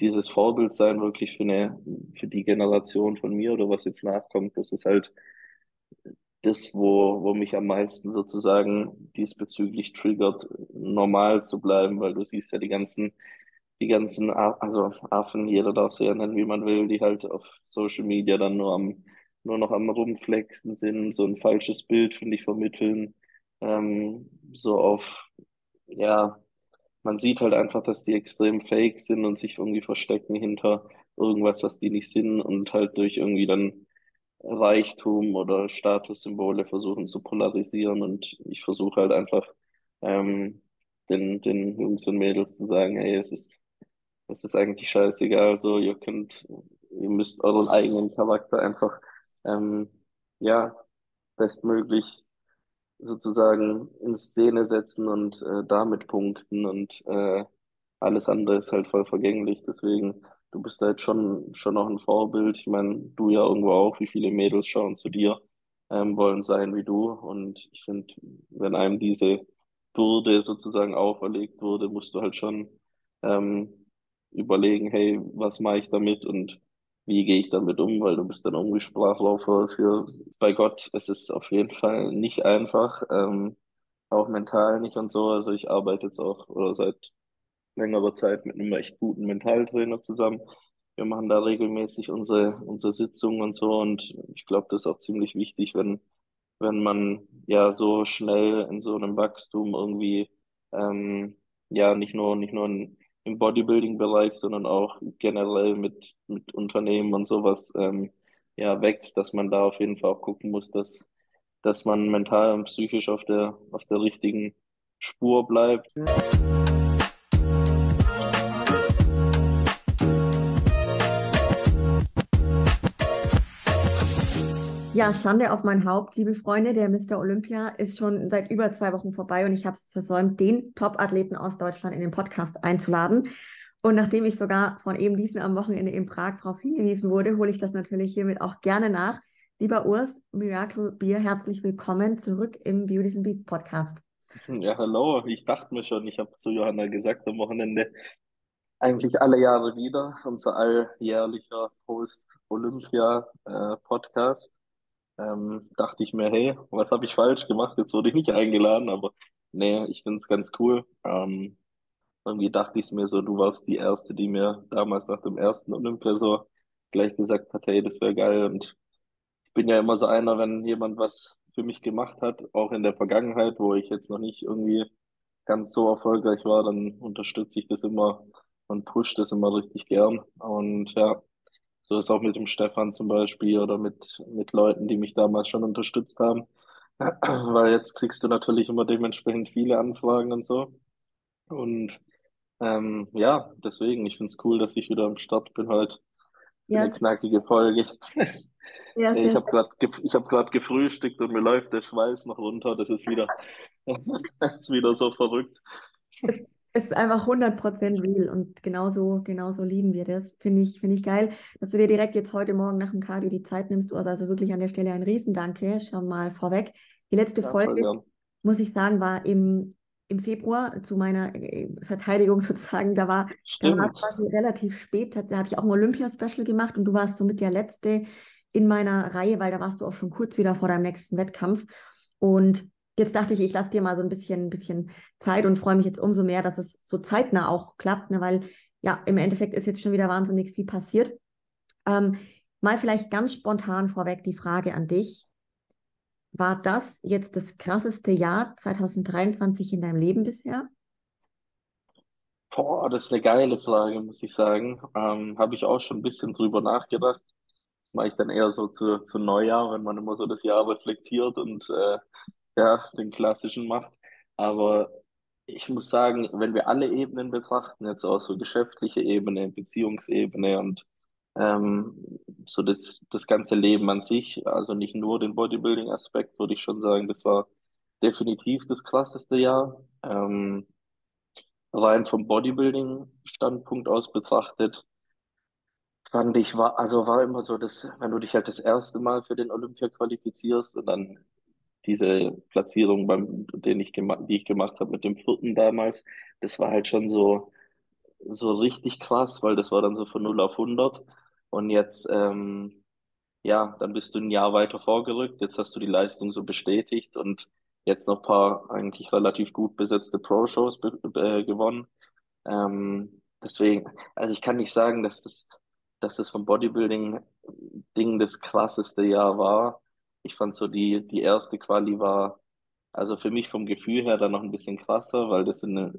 dieses Vorbild sein, wirklich für eine, für die Generation von mir oder was jetzt nachkommt. Das ist halt das, wo, wo mich am meisten sozusagen diesbezüglich triggert, normal zu bleiben, weil du siehst ja die ganzen, die ganzen, also Affen, jeder darf sie ja nennen, wie man will, die halt auf Social Media dann nur am, nur noch am Rumflexen sind, so ein falsches Bild, finde ich, vermitteln, ähm, so auf, ja, man sieht halt einfach, dass die extrem fake sind und sich irgendwie verstecken hinter irgendwas, was die nicht sind und halt durch irgendwie dann Reichtum oder Statussymbole versuchen zu polarisieren. Und ich versuche halt einfach ähm, den, den Jungs und Mädels zu sagen, hey, es ist, es ist eigentlich scheißegal, so ihr könnt, ihr müsst euren eigenen Charakter einfach ähm, ja bestmöglich sozusagen in Szene setzen und äh, damit punkten und äh, alles andere ist halt voll vergänglich. Deswegen, du bist da jetzt schon, schon noch ein Vorbild. Ich meine, du ja irgendwo auch, wie viele Mädels schauen zu dir, ähm, wollen sein wie du. Und ich finde, wenn einem diese Bürde sozusagen auferlegt wurde, musst du halt schon ähm, überlegen, hey, was mache ich damit und wie gehe ich damit um, weil du bist dann irgendwie Sprachrohr für, bei Gott, es ist auf jeden Fall nicht einfach, ähm, auch mental nicht und so. Also ich arbeite jetzt auch oder seit längerer Zeit mit einem echt guten Mentaltrainer zusammen. Wir machen da regelmäßig unsere, unsere Sitzungen und so und ich glaube, das ist auch ziemlich wichtig, wenn, wenn man ja so schnell in so einem Wachstum irgendwie ähm, ja nicht nur, nicht nur in, im Bodybuilding-Bereich, sondern auch generell mit, mit Unternehmen und sowas ähm, ja wächst, dass man da auf jeden Fall auch gucken muss, dass, dass man mental und psychisch auf der, auf der richtigen Spur bleibt. Ja, Schande auf mein Haupt, liebe Freunde. Der Mr. Olympia ist schon seit über zwei Wochen vorbei und ich habe es versäumt, den Top-Athleten aus Deutschland in den Podcast einzuladen. Und nachdem ich sogar von eben diesen am Wochenende in Prag darauf hingewiesen wurde, hole ich das natürlich hiermit auch gerne nach. Lieber Urs, Miracle Beer, herzlich willkommen zurück im Beauties and Beasts Podcast. Ja, hallo. Ich dachte mir schon, ich habe zu Johanna gesagt am Wochenende, eigentlich alle Jahre wieder, unser alljährlicher Post-Olympia-Podcast. Ähm, dachte ich mir, hey, was habe ich falsch gemacht? Jetzt wurde ich nicht eingeladen, aber nee, ich finde es ganz cool. Ähm, irgendwie dachte ich es mir so, du warst die Erste, die mir damals nach dem ersten Olympia so gleich gesagt hat, hey, das wäre geil. Und ich bin ja immer so einer, wenn jemand was für mich gemacht hat, auch in der Vergangenheit, wo ich jetzt noch nicht irgendwie ganz so erfolgreich war, dann unterstütze ich das immer und pushe das immer richtig gern. Und ja, so ist auch mit dem Stefan zum Beispiel oder mit, mit Leuten, die mich damals schon unterstützt haben. Weil jetzt kriegst du natürlich immer dementsprechend viele Anfragen und so. Und ähm, ja, deswegen, ich finde es cool, dass ich wieder am Start bin heute. Ja, eine knackige Folge. ja, Ich habe gerade ich hab grad gefrühstückt und mir läuft der Schweiß noch runter. Das ist wieder, das ist wieder so verrückt. Es ist einfach 100% real und genauso, genauso lieben wir das. Finde ich, finde ich geil, dass du dir direkt jetzt heute Morgen nach dem Cardio die Zeit nimmst, Urs. Also wirklich an der Stelle ein Riesendanke schon mal vorweg. Die letzte Ja, Folge, gern. muss ich sagen, war im, im Februar zu meiner äh, Verteidigung sozusagen. Da war, da war es Stimmt. quasi relativ spät. Da habe ich auch ein Olympia-Special gemacht und du warst somit der Letzte in meiner Reihe, weil da warst du auch schon kurz wieder vor deinem nächsten Wettkampf. Und jetzt dachte ich, ich lasse dir mal so ein bisschen, ein bisschen Zeit und freue mich jetzt umso mehr, dass es so zeitnah auch klappt, ne? weil ja, im Endeffekt ist jetzt schon wieder wahnsinnig viel passiert. Ähm, mal vielleicht ganz spontan vorweg die Frage an dich. War das jetzt das krasseste Jahr 2023 in deinem Leben bisher? Boah, das ist eine geile Frage, muss ich sagen. Ähm, habe ich auch schon ein bisschen drüber nachgedacht. Mache ich dann eher so zu, zu Neujahr, wenn man immer so das Jahr reflektiert und äh, ja, den klassischen macht. Aber ich muss sagen, wenn wir alle Ebenen betrachten, jetzt auch so geschäftliche Ebene, Beziehungsebene und ähm, so das, das ganze Leben an sich, also nicht nur den Bodybuilding-Aspekt, würde ich schon sagen, das war definitiv das krasseste Jahr. Ähm, rein vom Bodybuilding-Standpunkt aus betrachtet, fand ich, war, also war immer so, dass, wenn du dich halt das erste Mal für den Olympia qualifizierst und dann diese Platzierung beim, den ich die ich gemacht habe mit dem vierten damals, das war halt schon so, so richtig krass, weil das war dann so von 0 auf 100. Und jetzt, ähm, ja, dann bist du ein Jahr weiter vorgerückt. Jetzt hast du die Leistung so bestätigt und jetzt noch ein paar eigentlich relativ gut besetzte Pro-Shows äh, gewonnen. Ähm, deswegen, also ich kann nicht sagen, dass das, dass das vom Bodybuilding-Ding das krasseste Jahr war. Ich fand so die, die erste Quali war, also für mich vom Gefühl her dann noch ein bisschen krasser, weil das eine,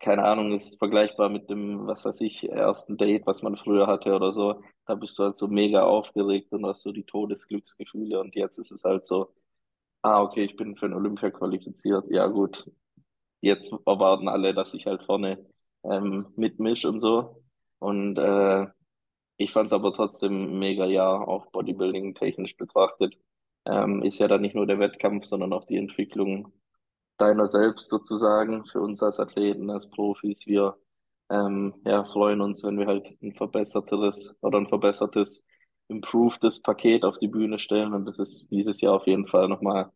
keine Ahnung, ist vergleichbar mit dem, was weiß ich, ersten Date, was man früher hatte oder so. Da bist du halt so mega aufgeregt und hast so die Todesglücksgefühle und jetzt ist es halt so, ah, okay, ich bin für ein Olympia qualifiziert. Ja, gut. Jetzt erwarten alle, dass ich halt vorne ähm, mitmisch und so. Und äh, ich fand es aber trotzdem mega Jahr, auch Bodybuilding technisch betrachtet. Ähm, ist ja dann nicht nur der Wettkampf, sondern auch die Entwicklung deiner selbst sozusagen für uns als Athleten, als Profis. Wir ähm, ja, freuen uns, wenn wir halt ein verbessertes oder ein verbessertes, improvedes Paket auf die Bühne stellen. Und das ist dieses Jahr auf jeden Fall nochmal,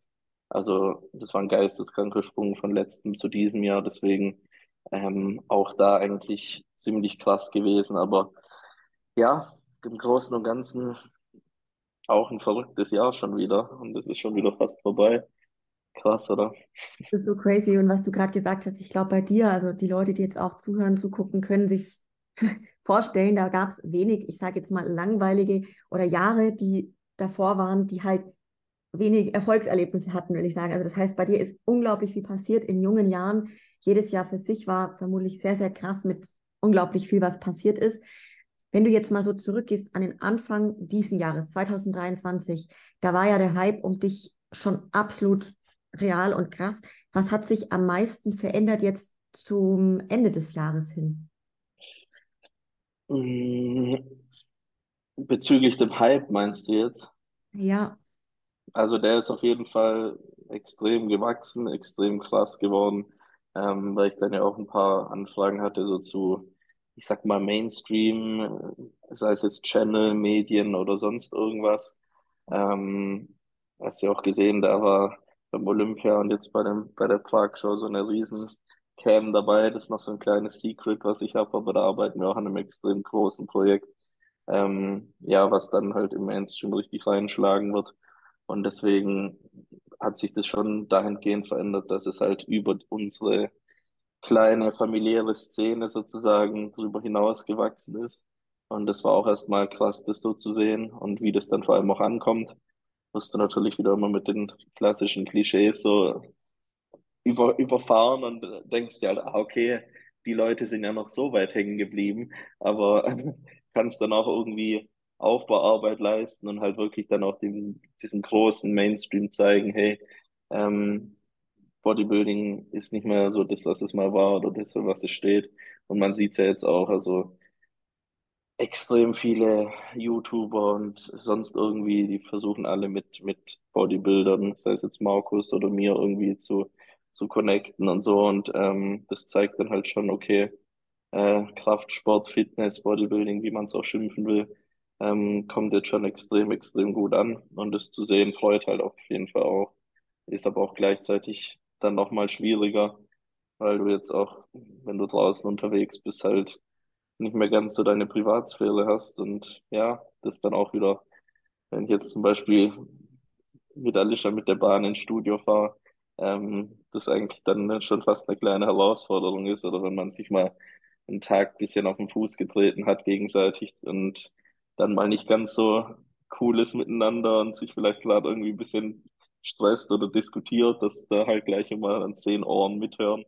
also das war ein geisteskranker Sprung von letztem zu diesem Jahr. Deswegen ähm, auch da eigentlich ziemlich krass gewesen. Aber ja, im Großen und Ganzen auch ein verrücktes Jahr schon wieder. Und es ist schon wieder fast vorbei. Krass, oder? Das ist so crazy. Und was du gerade gesagt hast, ich glaube bei dir, also die Leute, die jetzt auch zuhören, zugucken, können sich vorstellen, da gab es wenig, ich sage jetzt mal langweilige oder Jahre, die davor waren, die halt wenig Erfolgserlebnisse hatten, will ich sagen. Also das heißt, bei dir ist unglaublich viel passiert in jungen Jahren. Jedes Jahr für sich war vermutlich sehr, sehr krass mit unglaublich viel, was passiert ist. Wenn du jetzt mal so zurückgehst an den Anfang diesen Jahres, 2023, da war ja der Hype um dich schon absolut real und krass. Was hat sich am meisten verändert jetzt zum Ende des Jahres hin? Mm, bezüglich dem Hype meinst du jetzt? Ja. Also der ist auf jeden Fall extrem gewachsen, extrem krass geworden, ähm, weil ich dann ja auch ein paar Anfragen hatte, so zu, ich sag mal, Mainstream, sei es jetzt Channel, Medien oder sonst irgendwas. Ähm, hast du ja auch gesehen, da war beim Olympia und jetzt bei dem, bei der Prag Show so eine riesen Cam dabei. Das ist noch so ein kleines Secret, was ich habe, aber da arbeiten wir auch an einem extrem großen Projekt. Ähm, ja, was dann halt im Mainstream richtig reinschlagen wird. Und deswegen hat sich das schon dahingehend verändert, dass es halt über unsere kleine familiäre Szene sozusagen drüber hinaus gewachsen ist. Und das war auch erstmal krass, das so zu sehen und wie das dann vor allem auch ankommt wirst du natürlich wieder immer mit den klassischen Klischees so über, überfahren und denkst dir halt, ah, okay, die Leute sind ja noch so weit hängen geblieben, aber kannst dann auch irgendwie Aufbauarbeit leisten und halt wirklich dann auch dem, diesem großen Mainstream zeigen, hey, ähm, Bodybuilding ist nicht mehr so das, was es mal war oder das, was es steht. Und man sieht es ja jetzt auch, also extrem viele YouTuber und sonst irgendwie, die versuchen alle mit, mit Bodybuildern, sei es jetzt Markus oder mir, irgendwie zu, zu connecten und so. Und ähm, das zeigt dann halt schon, okay, äh, Kraftsport, Fitness, Bodybuilding, wie man es auch schimpfen will, ähm, kommt jetzt schon extrem, extrem gut an. Und das zu sehen freut halt auf jeden Fall auch. Ist aber auch gleichzeitig dann nochmal schwieriger, weil du jetzt auch, wenn du draußen unterwegs bist, halt nicht mehr ganz so deine Privatsphäre hast und ja, das dann auch wieder, wenn ich jetzt zum Beispiel mit Alicia mit der Bahn ins Studio fahre, ähm, das eigentlich dann schon fast eine kleine Herausforderung ist oder wenn man sich mal einen Tag bisschen auf den Fuß getreten hat gegenseitig und dann mal nicht ganz so cool ist miteinander und sich vielleicht gerade irgendwie ein bisschen stresst oder diskutiert, dass da halt gleich immer an zehn Ohren mithören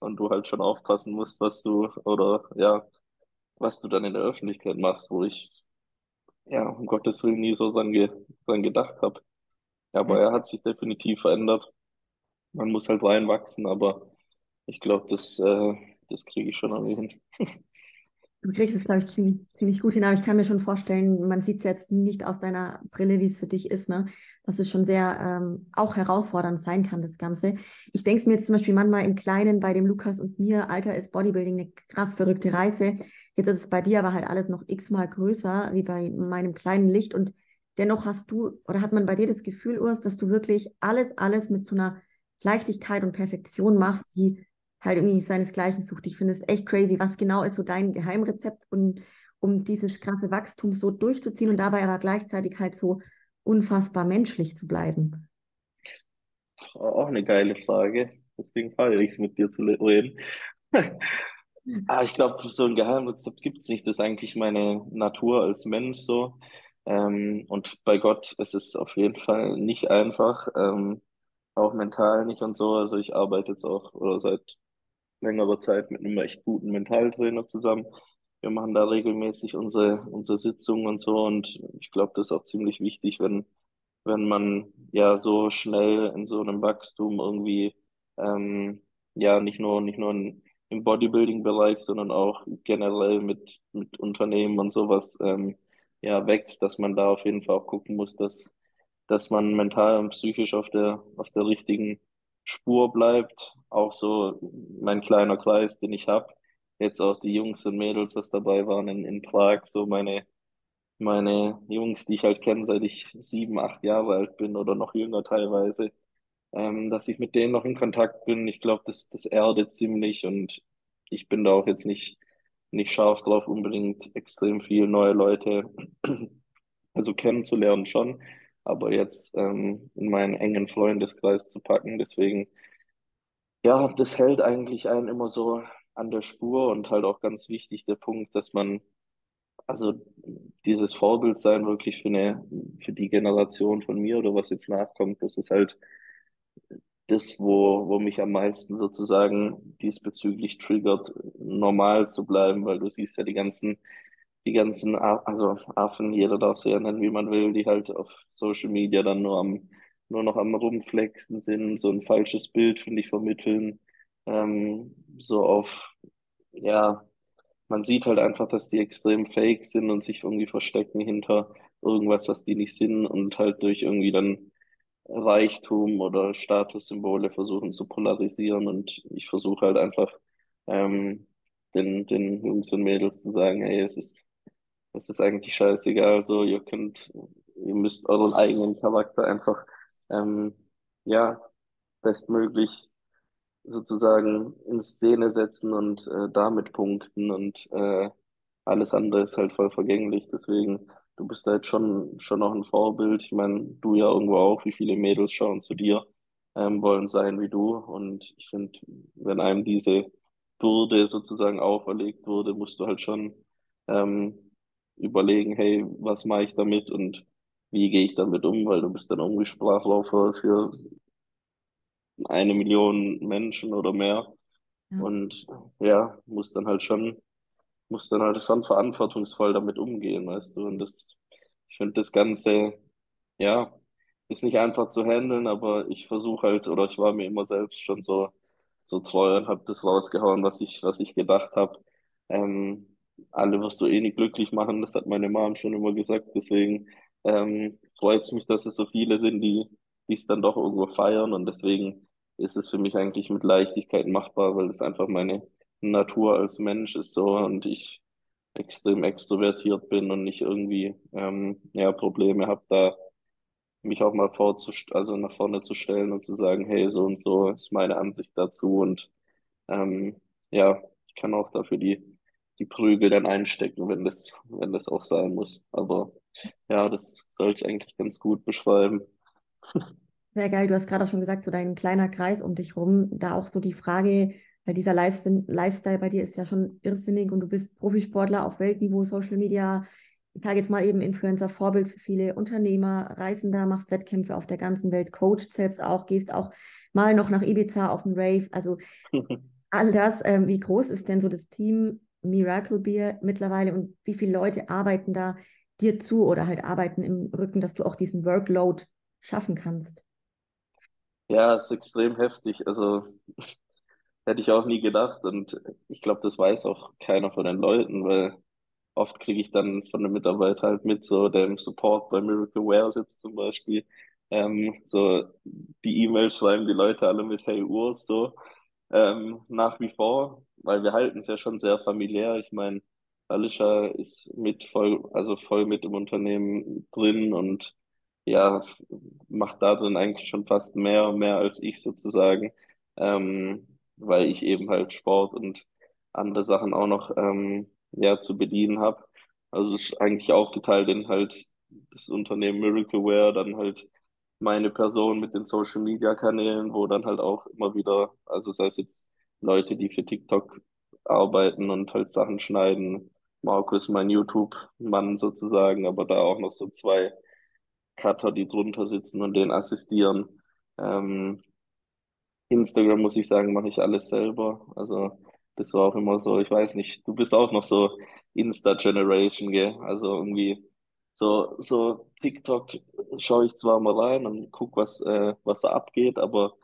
und du halt schon aufpassen musst, was du oder ja, was du dann in der Öffentlichkeit machst, wo ich ja um Gottes Willen nie so dran, ge dran gedacht habe. Aber er hat sich definitiv verändert. Man muss halt reinwachsen, aber ich glaube, das, äh, das kriege ich schon irgendwie hin. Du kriegst es, glaube ich, ziemlich, ziemlich gut hin, aber ich kann mir schon vorstellen, man sieht es jetzt nicht aus deiner Brille, wie es für dich ist, ne? dass es schon sehr ähm, auch herausfordernd sein kann, das Ganze. Ich denke es mir jetzt zum Beispiel manchmal im Kleinen bei dem Lukas und mir, Alter, ist Bodybuilding eine krass verrückte Reise. Jetzt ist es bei dir aber halt alles noch x-mal größer, wie bei meinem kleinen Licht und dennoch hast du, oder hat man bei dir das Gefühl, Urs, dass du wirklich alles, alles mit so einer Leichtigkeit und Perfektion machst, die halt irgendwie seinesgleichen sucht. Ich finde es echt crazy. Was genau ist so dein Geheimrezept, und, um dieses krasse Wachstum so durchzuziehen und dabei aber gleichzeitig halt so unfassbar menschlich zu bleiben? Auch eine geile Frage. Deswegen feiere ich es mit dir zu reden. Ah, ich glaube, so ein Geheimrezept gibt es nicht. Das ist eigentlich meine Natur als Mensch so. Ähm, und bei Gott ist es auf jeden Fall nicht einfach, ähm, auch mental nicht und so. Also ich arbeite jetzt auch oder seit längerer Zeit mit einem echt guten Mentaltrainer zusammen. Wir machen da regelmäßig unsere, unsere Sitzungen und so. Und ich glaube, das ist auch ziemlich wichtig, wenn, wenn man ja so schnell in so einem Wachstum irgendwie ähm, ja nicht nur, nicht nur in, im Bodybuilding-Bereich, sondern auch generell mit, mit Unternehmen und sowas ähm, ja wächst, dass man da auf jeden Fall auch gucken muss, dass, dass man mental und psychisch auf der, auf der richtigen Spur bleibt. Auch so mein kleiner Kreis, den ich habe. Jetzt auch die Jungs und Mädels, was dabei waren in, in Prag, so meine, meine Jungs, die ich halt kenne, seit ich sieben, acht Jahre alt bin oder noch jünger teilweise, ähm, dass ich mit denen noch in Kontakt bin. Ich glaube, das, das erdet ziemlich und ich bin da auch jetzt nicht, nicht scharf drauf, unbedingt extrem viel neue Leute also kennenzulernen schon, aber jetzt ähm, in meinen engen Freundeskreis zu packen. Deswegen, ja, das hält eigentlich einen immer so an der Spur und halt auch ganz wichtig der Punkt, dass man also dieses Vorbild sein wirklich für eine, für die Generation von mir oder was jetzt nachkommt, das ist halt das, wo, wo mich am meisten sozusagen diesbezüglich triggert, normal zu bleiben, weil du siehst ja die ganzen, die ganzen, A- also Affen, jeder darf sie ja nennen, wie man will, die halt auf Social Media dann nur am, nur noch am Rumflexen sind, so ein falsches Bild, finde ich, vermitteln, ähm, so auf, ja, man sieht halt einfach, dass die extrem fake sind und sich irgendwie verstecken hinter irgendwas, was die nicht sind und halt durch irgendwie dann Reichtum oder Statussymbole versuchen zu polarisieren. Und ich versuche halt einfach ähm, den, den Jungs und Mädels zu sagen, hey, es ist, es ist eigentlich scheißegal, so ihr könnt, ihr müsst euren eigenen Charakter einfach ähm, ja bestmöglich sozusagen in Szene setzen und äh, damit punkten und äh, alles andere ist halt voll vergänglich. Deswegen, du bist jetzt schon, schon noch ein Vorbild. Ich meine, du ja irgendwo auch, wie viele Mädels schauen zu dir, ähm, wollen sein wie du. Und ich finde, wenn einem diese Bürde sozusagen auferlegt wurde, musst du halt schon ähm, überlegen, hey, was mache ich damit und wie gehe ich damit um, weil du bist dann irgendwie Sprachläufer für eine Million Menschen oder mehr. Ja. Und ja, muss dann halt schon, muss dann halt schon verantwortungsvoll damit umgehen, weißt du. Und das, ich finde das Ganze, ja, ist nicht einfach zu handeln, aber ich versuche halt, oder ich war mir immer selbst schon so, so treu und habe das rausgehauen, was ich, was ich gedacht habe. Ähm, alle wirst du eh nicht glücklich machen, das hat meine Mom schon immer gesagt. Deswegen ähm, freut es mich, dass es so viele sind, die es dann doch irgendwo feiern. Und deswegen ist es für mich eigentlich mit Leichtigkeit machbar, weil es einfach meine Natur als Mensch ist so und ich extrem extrovertiert bin und nicht irgendwie ähm, ja, Probleme habe, da mich auch mal vorzust also nach vorne zu stellen und zu sagen, hey, so und so ist meine Ansicht dazu und ähm, ja, ich kann auch dafür die, die Prügel dann einstecken, wenn das, wenn das auch sein muss. Aber ja, das soll ich eigentlich ganz gut beschreiben. Sehr geil. Du hast gerade auch schon gesagt, so dein kleiner Kreis um dich rum, da auch so die Frage, weil dieser Lifestyle, bei dir ist ja schon irrsinnig und du bist Profisportler auf Weltniveau, Social Media, ich sage jetzt mal eben Influencer, Vorbild für viele Unternehmer, Reisender, machst Wettkämpfe auf der ganzen Welt, coachst selbst auch, gehst auch mal noch nach Ibiza auf den Rave. Also all das, ähm, wie groß ist denn so das Team Miracle Beer mittlerweile und wie viele Leute arbeiten da dir zu oder halt arbeiten im Rücken, dass du auch diesen Workload schaffen kannst? Ja, ist extrem heftig. Also hätte ich auch nie gedacht. Und ich glaube, das weiß auch keiner von den Leuten, weil oft kriege ich dann von den Mitarbeitern halt mit, so dem Support bei Miracle Wares jetzt zum Beispiel. Ähm, so die E-Mails schreiben die Leute alle mit Hey Urs so ähm, nach wie vor, weil wir halten es ja schon sehr familiär. Ich meine, Alicia ist mit voll, also voll mit im Unternehmen drin und ja, macht da drin eigentlich schon fast mehr mehr als ich sozusagen. Ähm, weil ich eben halt Sport und andere Sachen auch noch ähm, ja, zu bedienen habe. Also es ist eigentlich aufgeteilt in halt das Unternehmen Miracleware, dann halt meine Person mit den Social Media Kanälen, wo dann halt auch immer wieder, also sei es jetzt Leute, die für TikTok arbeiten und halt Sachen schneiden, Markus, mein YouTube-Mann sozusagen, aber da auch noch so zwei Cutter, die drunter sitzen und den assistieren. Ähm, Instagram, muss ich sagen, mache ich alles selber. Also das war auch immer so, ich weiß nicht, du bist auch noch so Insta-Generation, gell? Also irgendwie so, so TikTok schaue ich zwar mal rein und guck, was, äh, was da abgeht, aber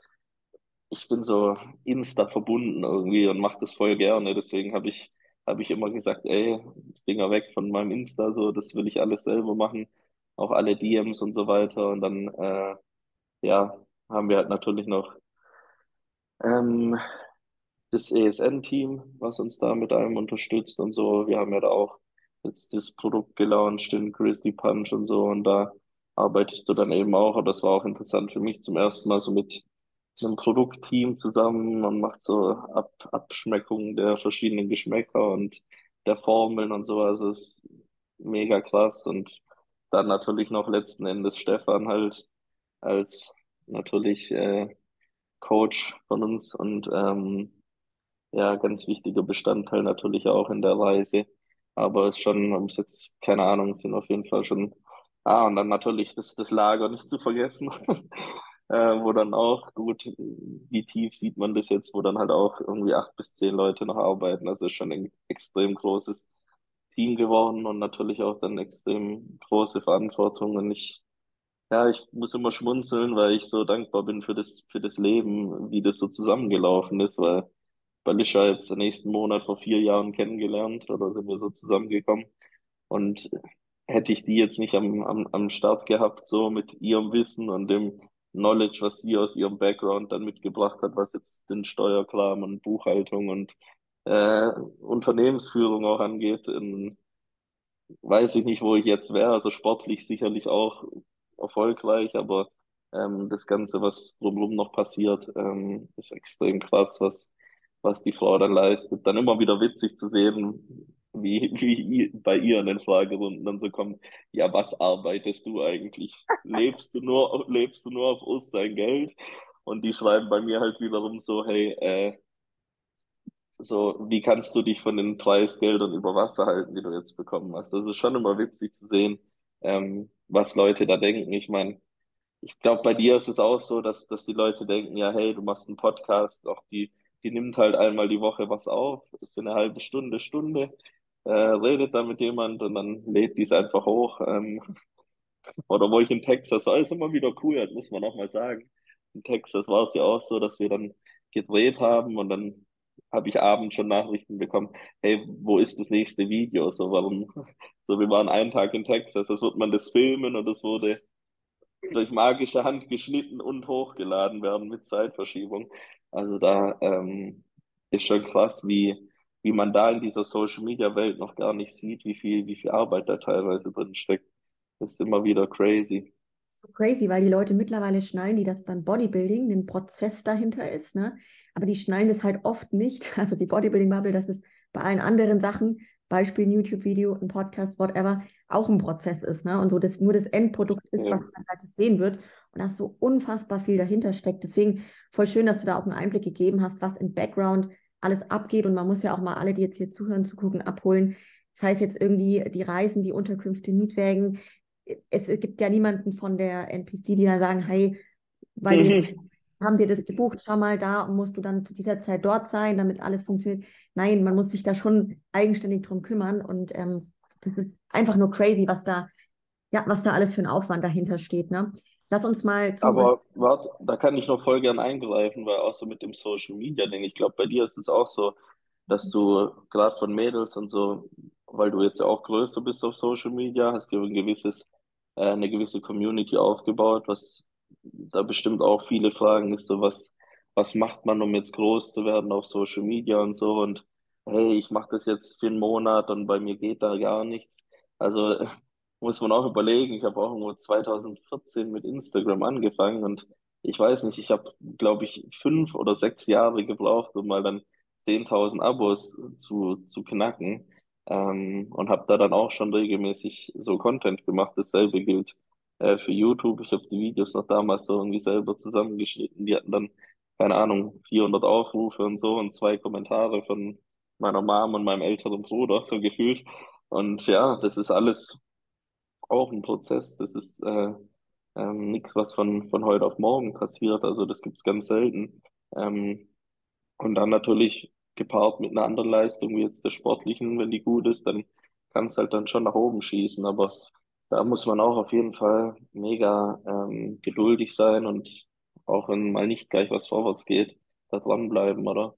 ich bin so Insta verbunden irgendwie und mache das voll gerne. Deswegen habe ich, hab ich immer gesagt, ey, Finger weg von meinem Insta, so, das will ich alles selber machen. Auch alle DMs und so weiter. Und dann, äh, ja, haben wir halt natürlich noch ähm, das ESN-Team, was uns da mit allem unterstützt und so. Wir haben ja da auch jetzt das Produkt gelauncht, den Grizzly Punch und so. Und da arbeitest du dann eben auch. Aber das war auch interessant für mich zum ersten Mal so mit einem Produktteam zusammen. Man macht so Ab Abschmeckungen der verschiedenen Geschmäcker und der Formeln und so. Also ist mega krass. Und dann natürlich noch letzten Endes Stefan halt als natürlich äh, Coach von uns und ähm, ja, ganz wichtiger Bestandteil natürlich auch in der Reise. Aber es ist schon, um es jetzt, keine Ahnung, sind auf jeden Fall schon, ah, und dann natürlich das, das Lager nicht zu vergessen, äh, wo dann auch, gut, wie tief sieht man das jetzt, wo dann halt auch irgendwie acht bis zehn Leute noch arbeiten. Also ist schon ein extrem großes Team geworden und natürlich auch dann extrem große Verantwortung. Und ich, ja, ich muss immer schmunzeln, weil ich so dankbar bin für das, für das Leben, wie das so zusammengelaufen ist, weil Balischa jetzt den nächsten Monat vor vier Jahren kennengelernt oder sind wir so zusammengekommen. Und hätte ich die jetzt nicht am, am, am Start gehabt, so mit ihrem Wissen und dem Knowledge, was sie aus ihrem Background dann mitgebracht hat, was jetzt den Steuerkram und Buchhaltung und äh, Unternehmensführung auch angeht, in, weiß ich nicht, wo ich jetzt wäre. Also sportlich sicherlich auch erfolgreich, aber ähm, das Ganze, was drumherum noch passiert, ähm, ist extrem krass, was, was die Frau dann leistet. Dann immer wieder witzig zu sehen, wie, wie bei ihr in den Fragerunden dann so kommt, ja, was arbeitest du eigentlich? Lebst du nur, lebst du nur auf uns sein Geld? Und die schreiben bei mir halt wiederum so, hey, äh, so, wie kannst du dich von den Preisgeldern über Wasser halten, die du jetzt bekommen hast? Das ist schon immer witzig zu sehen, ähm, was Leute da denken. Ich meine, ich glaube, bei dir ist es auch so, dass, dass die Leute denken, ja, hey, du machst einen Podcast, auch die, die nimmt halt einmal die Woche was auf, für eine halbe Stunde, Stunde, äh, redet da mit jemand und dann lädt die es einfach hoch. Ähm, oder wo ich in Texas, war ist immer wieder cool, das muss man auch mal sagen. In Texas war es ja auch so, dass wir dann gedreht haben und dann habe ich abends schon Nachrichten bekommen, hey, wo ist das nächste Video? So, warum? So, wir waren einen Tag in Texas, das wird man das filmen und das wurde durch magische Hand geschnitten und hochgeladen werden mit Zeitverschiebung. Also da ähm, ist schon krass, wie, wie man da in dieser Social Media Welt noch gar nicht sieht, wie viel, wie viel Arbeit da teilweise drin steckt. Das ist immer wieder crazy crazy, weil die Leute mittlerweile schnallen, die das beim Bodybuilding, den Prozess dahinter ist, ne? Aber die schnallen das halt oft nicht. Also die Bodybuilding-Bubble, das ist bei allen anderen Sachen, Beispiel ein YouTube-Video, ein Podcast, whatever, auch ein Prozess ist, ne? Und so das nur das Endprodukt ist, was man halt sehen wird. Und da so unfassbar viel dahinter steckt. Deswegen voll schön, dass du da auch einen Einblick gegeben hast, was im Background alles abgeht. Und man muss ja auch mal alle, die jetzt hier zuhören, zugucken, abholen. Das heißt jetzt irgendwie die Reisen, die Unterkünfte, Mietwägen, es, gibt ja niemanden von der NPC, die dann sagen, hey, weil wir haben dir das gebucht, schau mal da und musst du dann zu dieser Zeit dort sein, damit alles funktioniert. Nein, man muss sich da schon eigenständig drum kümmern und ähm, das ist einfach nur crazy, was da, ja, was da alles für ein Aufwand dahinter steht. Ne? Lass uns mal zum Aber warte, da kann ich noch voll gern eingreifen, weil auch so mit dem Social Media Ding, ich glaube, bei dir ist es auch so, dass du gerade von Mädels und so, weil du jetzt ja auch größer bist auf Social Media, hast du ein gewisses äh, eine gewisse Community aufgebaut, was da bestimmt auch viele fragen ist, so was, was macht man, um jetzt groß zu werden auf Social Media und so und hey, ich mache das jetzt für einen Monat und bei mir geht da gar nichts. Also muss man auch überlegen, ich habe auch irgendwo 2014 mit Instagram angefangen und ich weiß nicht, ich habe, glaube ich, fünf oder sechs Jahre gebraucht, um mal dann 10.000 Abos zu, zu knacken. Ähm, und habe da dann auch schon regelmäßig so Content gemacht. Dasselbe gilt äh, für YouTube. Ich habe die Videos noch damals so irgendwie selber zusammengeschnitten. Die hatten dann, keine Ahnung, 400 Aufrufe und so und zwei Kommentare von meiner Mom und meinem älteren Bruder, so gefühlt. Und ja, das ist alles auch ein Prozess. Das ist äh, ähm, nichts, was von, von heute auf morgen passiert. Also das gibt's ganz selten. Ähm, und dann natürlich gepaart mit einer anderen Leistung, wie jetzt der sportlichen, wenn die gut ist, dann kann es halt dann schon nach oben schießen. Aber da muss man auch auf jeden Fall mega ähm, geduldig sein und auch wenn mal nicht gleich was vorwärts geht, da dranbleiben, oder?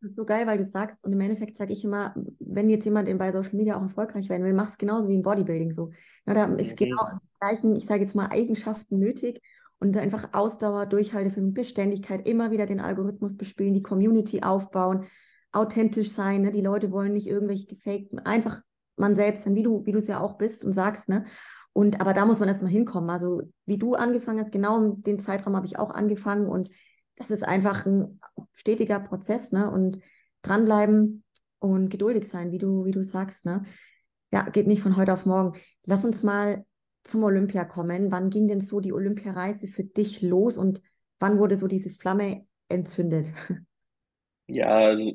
Das ist so geil, weil du sagst, und im Endeffekt sage ich immer, wenn jetzt jemand in, bei Social Media auch erfolgreich werden will, mach es genauso wie im Bodybuilding so. Na, da ist Mhm. genau die gleichen, ich sage jetzt mal, Eigenschaften nötig und einfach Ausdauer, Durchhaltevermögen, Beständigkeit, immer wieder den Algorithmus bespielen, die Community aufbauen, authentisch sein. Ne? Die Leute wollen nicht irgendwelche gefakten, einfach man selbst sein, wie du, wie du es ja auch bist und sagst, ne? Und aber da muss man erstmal hinkommen. Also wie du angefangen hast, genau in den Zeitraum habe ich auch angefangen und das ist einfach ein stetiger Prozess, ne? Und dranbleiben und geduldig sein, wie du, wie du sagst, ne? Ja, geht nicht von heute auf morgen. Lass uns mal zum Olympia kommen. Wann ging denn so die Olympiareise für dich los und wann wurde so diese Flamme entzündet? Ja, also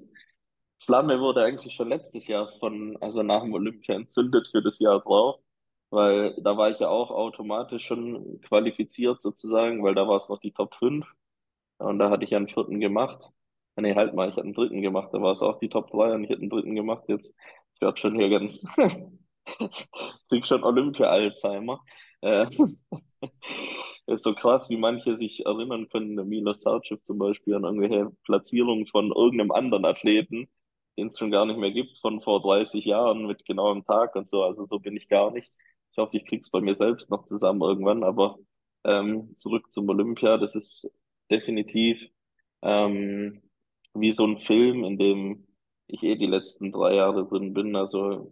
Flamme wurde eigentlich schon letztes Jahr von, also nach dem Olympia entzündet für das Jahr drauf, weil da war ich ja auch automatisch schon qualifiziert sozusagen, weil da war es noch die Top 5 und da hatte ich ja einen vierten gemacht. Ah, Nee, halt mal, ich hatte einen dritten gemacht, da war es auch die Top 3 und ich hätte einen dritten gemacht. Jetzt, ich werde schon hier ganz, krieg schon Olympia-Alzheimer. Äh, ist so krass, wie manche sich erinnern können, der Milos Sarcev zum Beispiel, an irgendwelche Platzierungen von irgendeinem anderen Athleten, den es schon gar nicht mehr gibt, von vor 30 Jahren mit genauem Tag und so. Also so bin ich gar nicht. Ich hoffe, ich krieg's bei mir selbst noch zusammen irgendwann, aber ähm, zurück zum Olympia, das ist definitiv ähm, wie so ein Film, in dem ich eh die letzten drei Jahre drin bin. Also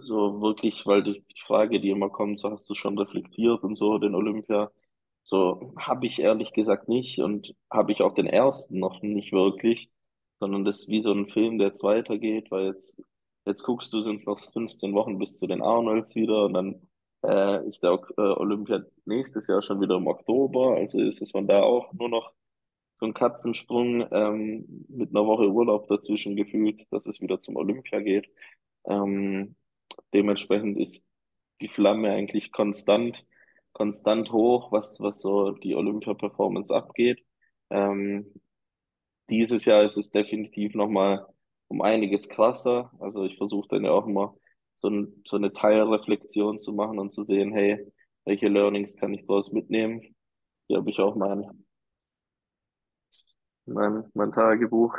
so wirklich, weil die, die Frage, die immer kommt, so hast du schon reflektiert und so, den Olympia. So habe ich ehrlich gesagt nicht und habe ich auch den ersten noch nicht wirklich, sondern das ist wie so ein Film, der jetzt weitergeht, weil jetzt, jetzt guckst du, sind es noch 15 Wochen bis zu den Arnolds wieder und dann äh, ist der äh, Olympia nächstes Jahr schon wieder im Oktober, also ist es von da auch nur noch so ein Katzensprung ähm, mit einer Woche Urlaub dazwischen gefühlt, dass es wieder zum Olympia geht. Ähm, dementsprechend ist die Flamme eigentlich konstant, konstant hoch, was, was so die Olympia-Performance abgeht. Ähm, dieses Jahr ist es definitiv nochmal um einiges krasser. Also ich versuche dann ja auch immer so, ein, so eine Teilreflexion zu machen und zu sehen, hey, welche Learnings kann ich daraus mitnehmen? Hier habe ich auch mein, mein, mein Tagebuch.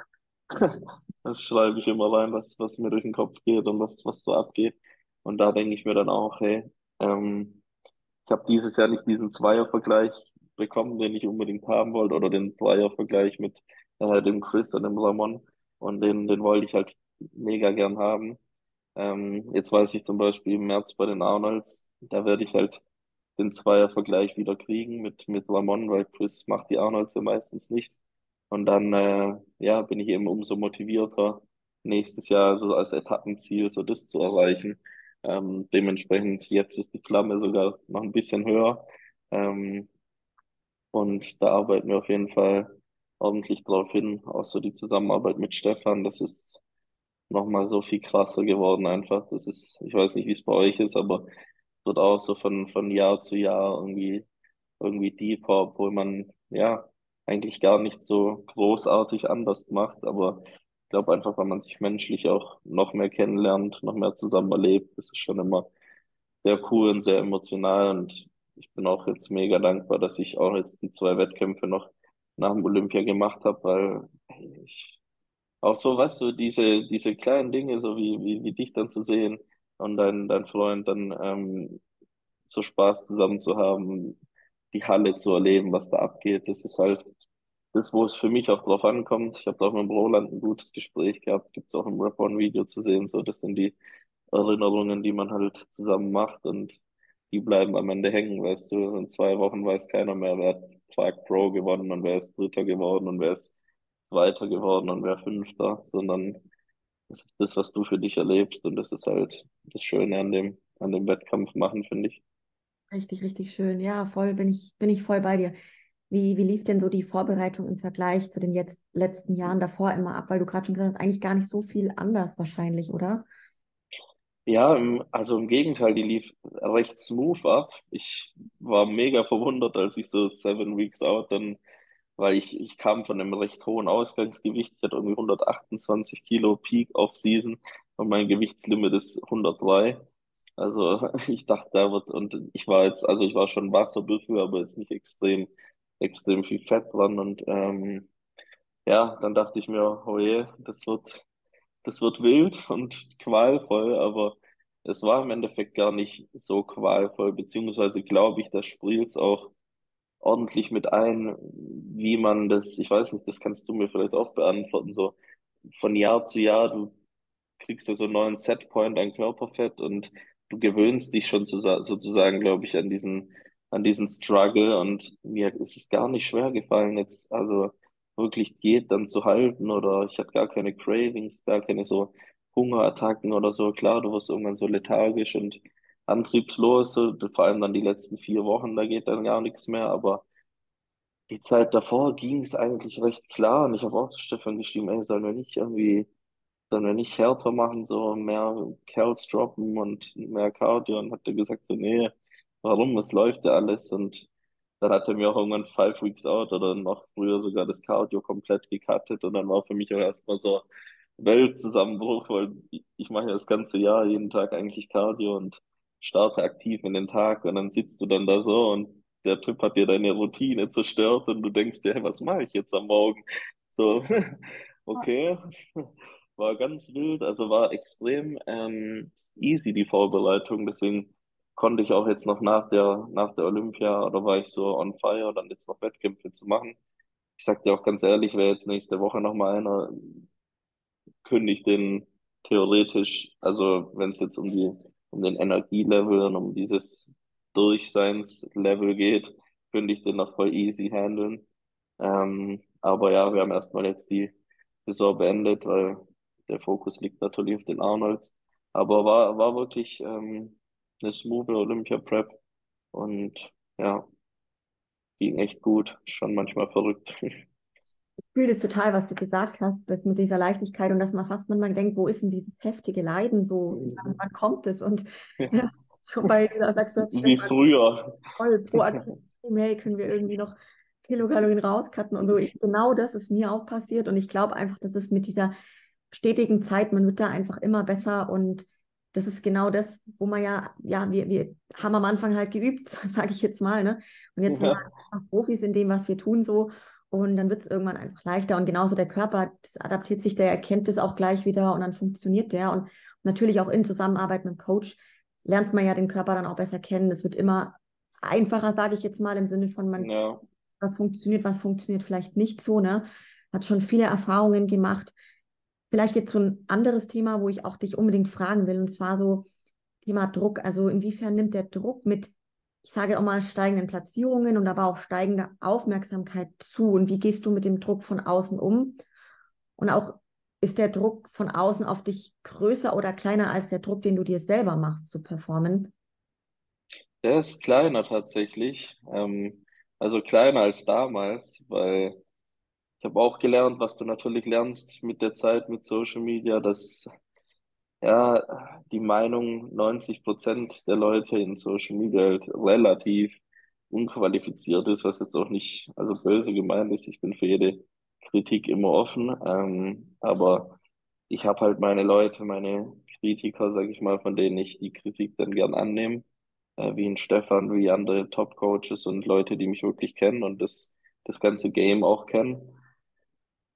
Da schreibe ich immer rein, was, was mir durch den Kopf geht und was, was so abgeht. Und da denke ich mir dann auch, hey, ähm, ich habe dieses Jahr nicht diesen Zweiervergleich bekommen, den ich unbedingt haben wollte, oder den Dreiervergleich mit äh, dem Chris und dem Ramon. Und den, den wollte ich halt mega gern haben. Ähm, jetzt weiß ich zum Beispiel im März bei den Arnolds, da werde ich halt den Zweiervergleich wieder kriegen mit, mit Ramon, weil Chris macht die Arnolds ja meistens nicht. Und dann, äh, ja, bin ich eben umso motivierter, nächstes Jahr so als Etappenziel so das zu erreichen. Ähm, dementsprechend, jetzt ist die Flamme sogar noch ein bisschen höher. Ähm, und da arbeiten wir auf jeden Fall ordentlich drauf hin. Auch so die Zusammenarbeit mit Stefan, das ist nochmal so viel krasser geworden einfach. Das ist, ich weiß nicht, wie es bei euch ist, aber wird auch so von, von Jahr zu Jahr irgendwie, irgendwie deeper, obwohl man, ja, eigentlich gar nicht so großartig anders macht. Aber ich glaube einfach, weil man sich menschlich auch noch mehr kennenlernt, noch mehr zusammen erlebt, das ist schon immer sehr cool und sehr emotional. Und ich bin auch jetzt mega dankbar, dass ich auch jetzt die zwei Wettkämpfe noch nach dem Olympia gemacht habe, weil ich auch so, weißt du, diese, diese kleinen Dinge, so wie, wie, wie dich dann zu sehen und dein, dein Freund dann ähm, so Spaß zusammen zu haben, die Halle zu erleben, was da abgeht, das ist halt das, wo es für mich auch drauf ankommt. Ich habe auch mit Roland ein gutes Gespräch gehabt, gibt's auch im Rap-On-Video zu sehen, so, das sind die Erinnerungen, die man halt zusammen macht und die bleiben am Ende hängen, weißt du, in zwei Wochen weiß keiner mehr, wer, Clark Pro gewonnen und wer ist Dritter geworden und wer ist Zweiter geworden und wer Fünfter, sondern das ist das, was du für dich erlebst und das ist halt das Schöne an dem, an dem Wettkampf machen, finde ich. Richtig, richtig schön. Ja, voll bin ich, bin ich voll bei dir. Wie, wie lief denn so die Vorbereitung im Vergleich zu den jetzt letzten Jahren davor immer ab? Weil du gerade schon gesagt hast, eigentlich gar nicht so viel anders wahrscheinlich, oder? Ja, also im Gegenteil, die lief recht smooth ab. Ich war mega verwundert, als ich so seven weeks out dann, weil ich, ich kam von einem recht hohen Ausgangsgewicht. Ich hatte irgendwie 128 Kilo Peak off Season und mein Gewichtslimit ist 103. Also ich dachte, da wird, und ich war jetzt, also ich war schon Wasserbüffel, aber jetzt nicht extrem, extrem viel Fett dran. Und ähm, ja, dann dachte ich mir, oh je, das wird, das wird wild und qualvoll, aber es war im Endeffekt gar nicht so qualvoll, beziehungsweise glaube ich, das spielt auch ordentlich mit ein, wie man das, ich weiß nicht, das kannst du mir vielleicht auch beantworten, so von Jahr zu Jahr, du kriegst ja so einen neuen Setpoint an Körperfett und du gewöhnst dich schon zu, sozusagen, glaube ich, an diesen, an diesen Struggle und mir ist es gar nicht schwer gefallen, jetzt also wirklich Diät dann zu halten oder ich hatte gar keine Cravings, gar keine so Hungerattacken oder so. Klar, du wirst irgendwann so lethargisch und antriebslos, vor allem dann die letzten vier Wochen, da geht dann gar nichts mehr, aber die Zeit davor ging es eigentlich recht klar und ich habe auch zu Stefan geschrieben, ey, sollen wir nicht irgendwie sollen wir nicht härter machen, so mehr Curls droppen und mehr Cardio. Und hat er gesagt, so, nee, warum? Es läuft ja alles. Und dann hat er mir auch irgendwann Five Weeks Out oder noch früher sogar das Cardio komplett gecuttet. Und dann war für mich auch erstmal so Weltzusammenbruch, weil ich, mache ja das ganze Jahr jeden Tag eigentlich Cardio und starte aktiv in den Tag. Und dann sitzt du dann da so und der Typ hat dir deine Routine zerstört und du denkst dir, hey, was mache ich jetzt am Morgen? So, okay war ganz wild, also war extrem ähm, easy die Vorbereitung, deswegen konnte ich auch jetzt noch nach der, nach der Olympia oder war ich so on fire, dann jetzt noch Wettkämpfe zu machen. Ich sag dir auch ganz ehrlich, wer jetzt nächste Woche nochmal einer kündigt den theoretisch, also wenn es jetzt um die, um den Energielevel und um dieses Durchseinslevel geht, könnte ich den noch voll easy handeln. Ähm, aber ja, wir haben erstmal jetzt die Saison beendet, weil der Fokus liegt natürlich auf den Arnolds. Aber war, war wirklich ähm, eine smooth Olympia-Prep und ja, ging echt gut. Schon manchmal verrückt. Ich fühle das total, was du gesagt hast, das mit dieser Leichtigkeit und dass man fast manchmal denkt, wo ist denn dieses heftige Leiden so, wann, wann kommt es? Und ja, so bei dieser du, Wie früher. Voll proaktiv, hey, können wir irgendwie noch Kilokalorien rauscutten und so. Ich, genau das ist mir auch passiert und ich glaube einfach, dass es mit dieser stetigen Zeit, man wird da einfach immer besser und das ist genau das, wo man ja, ja, wir, wir haben am Anfang halt geübt, sage ich jetzt mal, ne? Und jetzt ja. sind wir einfach Profis in dem, was wir tun, so. Und dann wird es irgendwann einfach leichter. Und genauso der Körper, das adaptiert sich, der erkennt es auch gleich wieder und dann funktioniert der. Und natürlich auch in Zusammenarbeit mit dem Coach lernt man ja den Körper dann auch besser kennen. Das wird immer einfacher, sage ich jetzt mal, im Sinne von man, ja. was funktioniert, was funktioniert vielleicht nicht so, ne? Hat schon viele Erfahrungen gemacht Vielleicht jetzt so ein anderes Thema, wo ich auch dich unbedingt fragen will, und zwar so Thema Druck. Also inwiefern nimmt der Druck mit, ich sage auch mal, steigenden Platzierungen und aber auch steigender Aufmerksamkeit zu? Und wie gehst du mit dem Druck von außen um? Und auch ist der Druck von außen auf dich größer oder kleiner als der Druck, den du dir selber machst zu performen? Der ist kleiner tatsächlich. Ähm, also kleiner als damals, weil ich habe auch gelernt, was du natürlich lernst mit der Zeit mit Social Media, dass ja die Meinung 90 Prozent der Leute in Social Media halt relativ unqualifiziert ist, was jetzt auch nicht also böse gemeint ist. Ich bin für jede Kritik immer offen, ähm, aber ich habe halt meine Leute, meine Kritiker, sage ich mal, von denen ich die Kritik dann gern annehme, äh, wie ein Stefan, wie andere Top-Coaches und Leute, die mich wirklich kennen und das, das ganze Game auch kennen.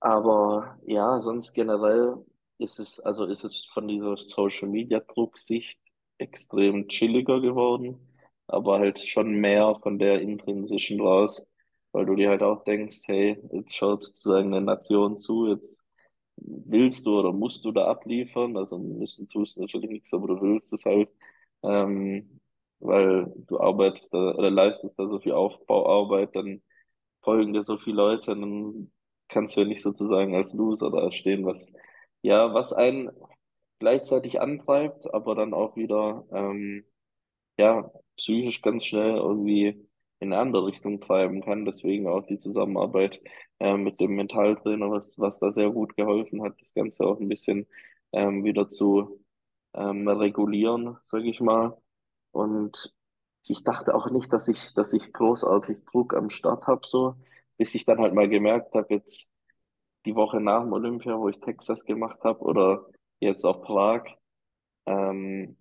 Aber ja, sonst generell ist es, also ist es von dieser Social Media Drucksicht extrem chilliger geworden, aber halt schon mehr von der intrinsischen raus, weil du dir halt auch denkst, hey, jetzt schaut sozusagen eine Nation zu, jetzt willst du oder musst du da abliefern, also müssen tust du natürlich nichts, aber du willst es halt, ähm, weil du arbeitest da oder leistest da so viel Aufbauarbeit, dann folgen dir so viele Leute, dann kannst du nicht sozusagen als Loser da stehen, was, ja, was einen gleichzeitig antreibt, aber dann auch wieder, ähm, ja, psychisch ganz schnell irgendwie in eine andere Richtung treiben kann. Deswegen auch die Zusammenarbeit äh, mit dem Mentaltrainer, was, was da sehr gut geholfen hat, das Ganze auch ein bisschen ähm, wieder zu ähm, regulieren, sage ich mal. Und ich dachte auch nicht, dass ich, dass ich großartig Druck am Start habe, so, bis ich dann halt mal gemerkt habe, jetzt die Woche nach dem Olympia, wo ich Texas gemacht habe, oder jetzt auch Prag, ähm,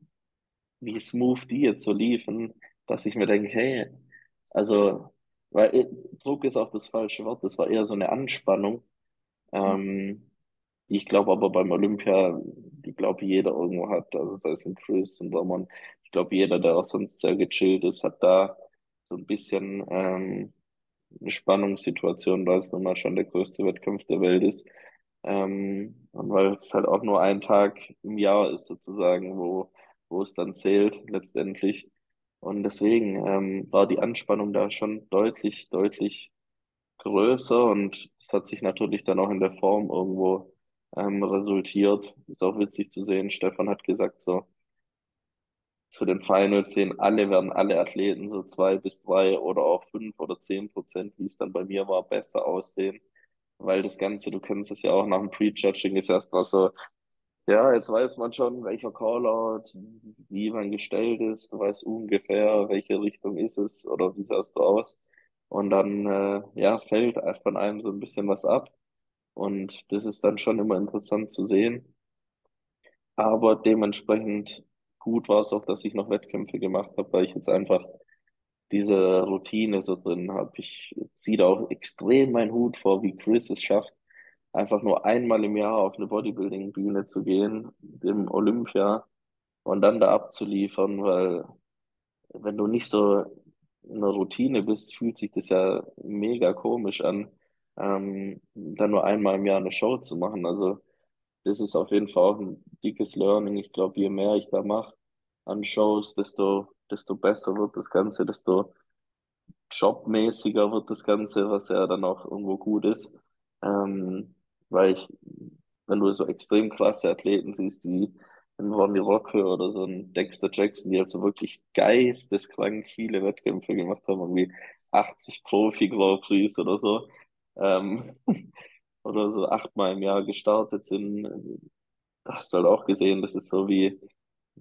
wie smooth die jetzt so liefen, dass ich mir denke, hey, also, weil äh, Druck ist auch das falsche Wort, das war eher so eine Anspannung, ähm, die ich glaube aber beim Olympia, die glaube jeder irgendwo hat, also sei es ein Chris und Roman, ich glaube jeder, der auch sonst sehr gechillt ist, hat da so ein bisschen ähm, Spannungssituation, weil es nun mal schon der größte Wettkampf der Welt ist. Ähm, und weil es halt auch nur ein Tag im Jahr ist sozusagen, wo, wo es dann zählt letztendlich. Und deswegen ähm, war die Anspannung da schon deutlich, deutlich größer und das hat sich natürlich dann auch in der Form irgendwo ähm, resultiert. Ist auch witzig zu sehen. Stefan hat gesagt, so zu den Finals sehen alle, werden alle Athleten so zwei bis drei oder auch fünf oder zehn Prozent, wie es dann bei mir war, besser aussehen. Weil das Ganze, du kennst es ja auch nach dem Prejudging, ist erstmal so, ja, jetzt weiß man schon, welcher Callout, wie man gestellt ist, du weißt ungefähr, welche Richtung ist es oder wie sahst du aus. Und dann, äh, ja, fällt von einem so ein bisschen was ab. Und das ist dann schon immer interessant zu sehen. Aber dementsprechend gut war es auch, dass ich noch Wettkämpfe gemacht habe, weil ich jetzt einfach diese Routine so drin habe. Ich ziehe da auch extrem meinen Hut vor, wie Chris es schafft, einfach nur einmal im Jahr auf eine Bodybuilding-Bühne zu gehen, im Olympia, und dann da abzuliefern, weil wenn du nicht so in einer Routine bist, fühlt sich das ja mega komisch an, ähm, dann nur einmal im Jahr eine Show zu machen. Also das ist auf jeden Fall auch ein dickes Learning. Ich glaube, je mehr ich da mache an Shows, desto, desto besser wird das Ganze, desto jobmäßiger wird das Ganze, was ja dann auch irgendwo gut ist. Ähm, weil ich, wenn du so extrem klasse Athleten siehst, die ein Ronnie Rocke oder so ein Dexter Jackson, die also wirklich geisteskrank viele Wettkämpfe gemacht haben, irgendwie 80 Profi-Grand Prix oder so, ähm, oder so achtmal im Jahr gestartet sind, hast du halt auch gesehen, das ist so wie,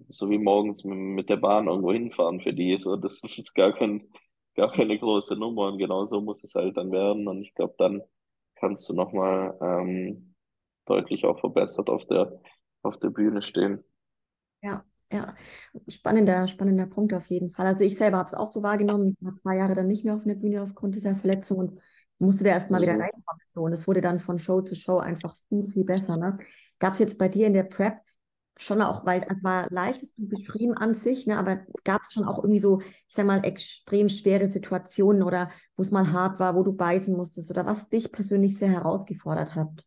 so wie morgens mit der Bahn irgendwo hinfahren für die, so, das ist gar kein, gar keine große Nummer und genau so muss es halt dann werden und ich glaube, dann kannst du nochmal ähm, deutlich auch verbessert auf der, auf der Bühne stehen. Ja, ja, spannender, spannender Punkt auf jeden Fall. Also ich selber habe es auch so wahrgenommen, ich war zwei Jahre dann nicht mehr auf einer Bühne aufgrund dieser Verletzung und musste da erstmal mhm. wieder reinkommen. So, und es wurde dann von Show zu Show einfach viel, viel besser. Ne? Gab es jetzt bei dir in der Prep schon auch, weil es war leicht, es beschrieben an sich, ne, aber gab es schon auch irgendwie so, ich sag mal, extrem schwere Situationen oder wo es mal hart war, wo du beißen musstest oder was dich persönlich sehr herausgefordert hat?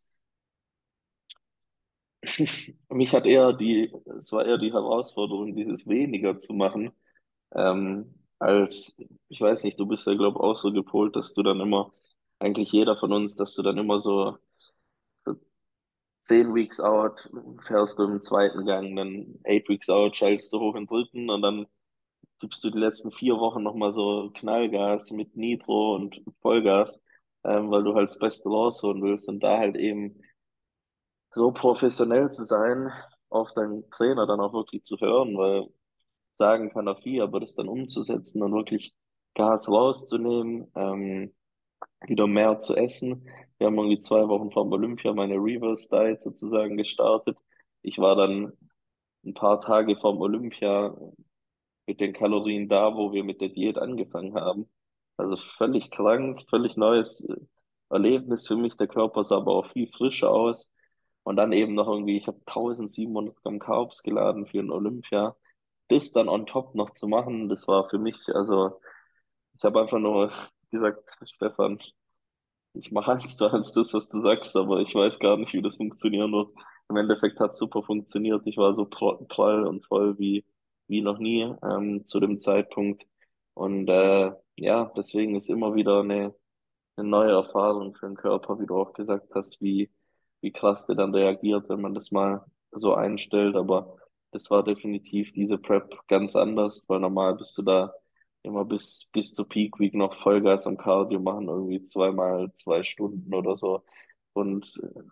Mich hat eher die, es war eher die Herausforderung, dieses weniger zu machen, ähm, als, ich weiß nicht, du bist ja, glaube ich, auch so gepolt, dass du dann immer, eigentlich jeder von uns, dass du dann immer so, so zehn Weeks out, fährst du im zweiten Gang, dann eight Weeks out, schaltest du hoch im dritten und dann gibst du die letzten vier Wochen nochmal so Knallgas mit Nitro und Vollgas, ähm, weil du halt das Beste rausholen willst und da halt eben so professionell zu sein, auf deinen Trainer dann auch wirklich zu hören, weil sagen kann er viel, aber das dann umzusetzen und wirklich Gas rauszunehmen, ähm, wieder mehr zu essen. Wir haben irgendwie zwei Wochen vor Olympia meine Reverse Diet sozusagen gestartet. Ich war dann ein paar Tage vor dem Olympia mit den Kalorien da, wo wir mit der Diät angefangen haben. Also völlig krank, völlig neues Erlebnis für mich. Der Körper sah aber auch viel frischer aus. Und dann eben noch irgendwie, ich habe 1700 Gramm Carbs geladen für ein Olympia. Das dann on top noch zu machen, das war für mich, also ich habe einfach nur gesagt, Stefan, ich mache eins zu eins das, was du sagst, aber ich weiß gar nicht, wie das funktionieren wird. Im Endeffekt hat super funktioniert. Ich war so prall und voll wie, wie noch nie ähm, zu dem Zeitpunkt. Und äh, ja, deswegen ist immer wieder eine eine neue Erfahrung für den Körper, wie du auch gesagt hast, wie, wie krass der dann reagiert, wenn man das mal so einstellt. Aber das war definitiv diese Prep ganz anders, weil normal bist du da immer bis, bis zur Peak Week noch Vollgas am Cardio machen, irgendwie zweimal zwei Stunden oder so. Und äh,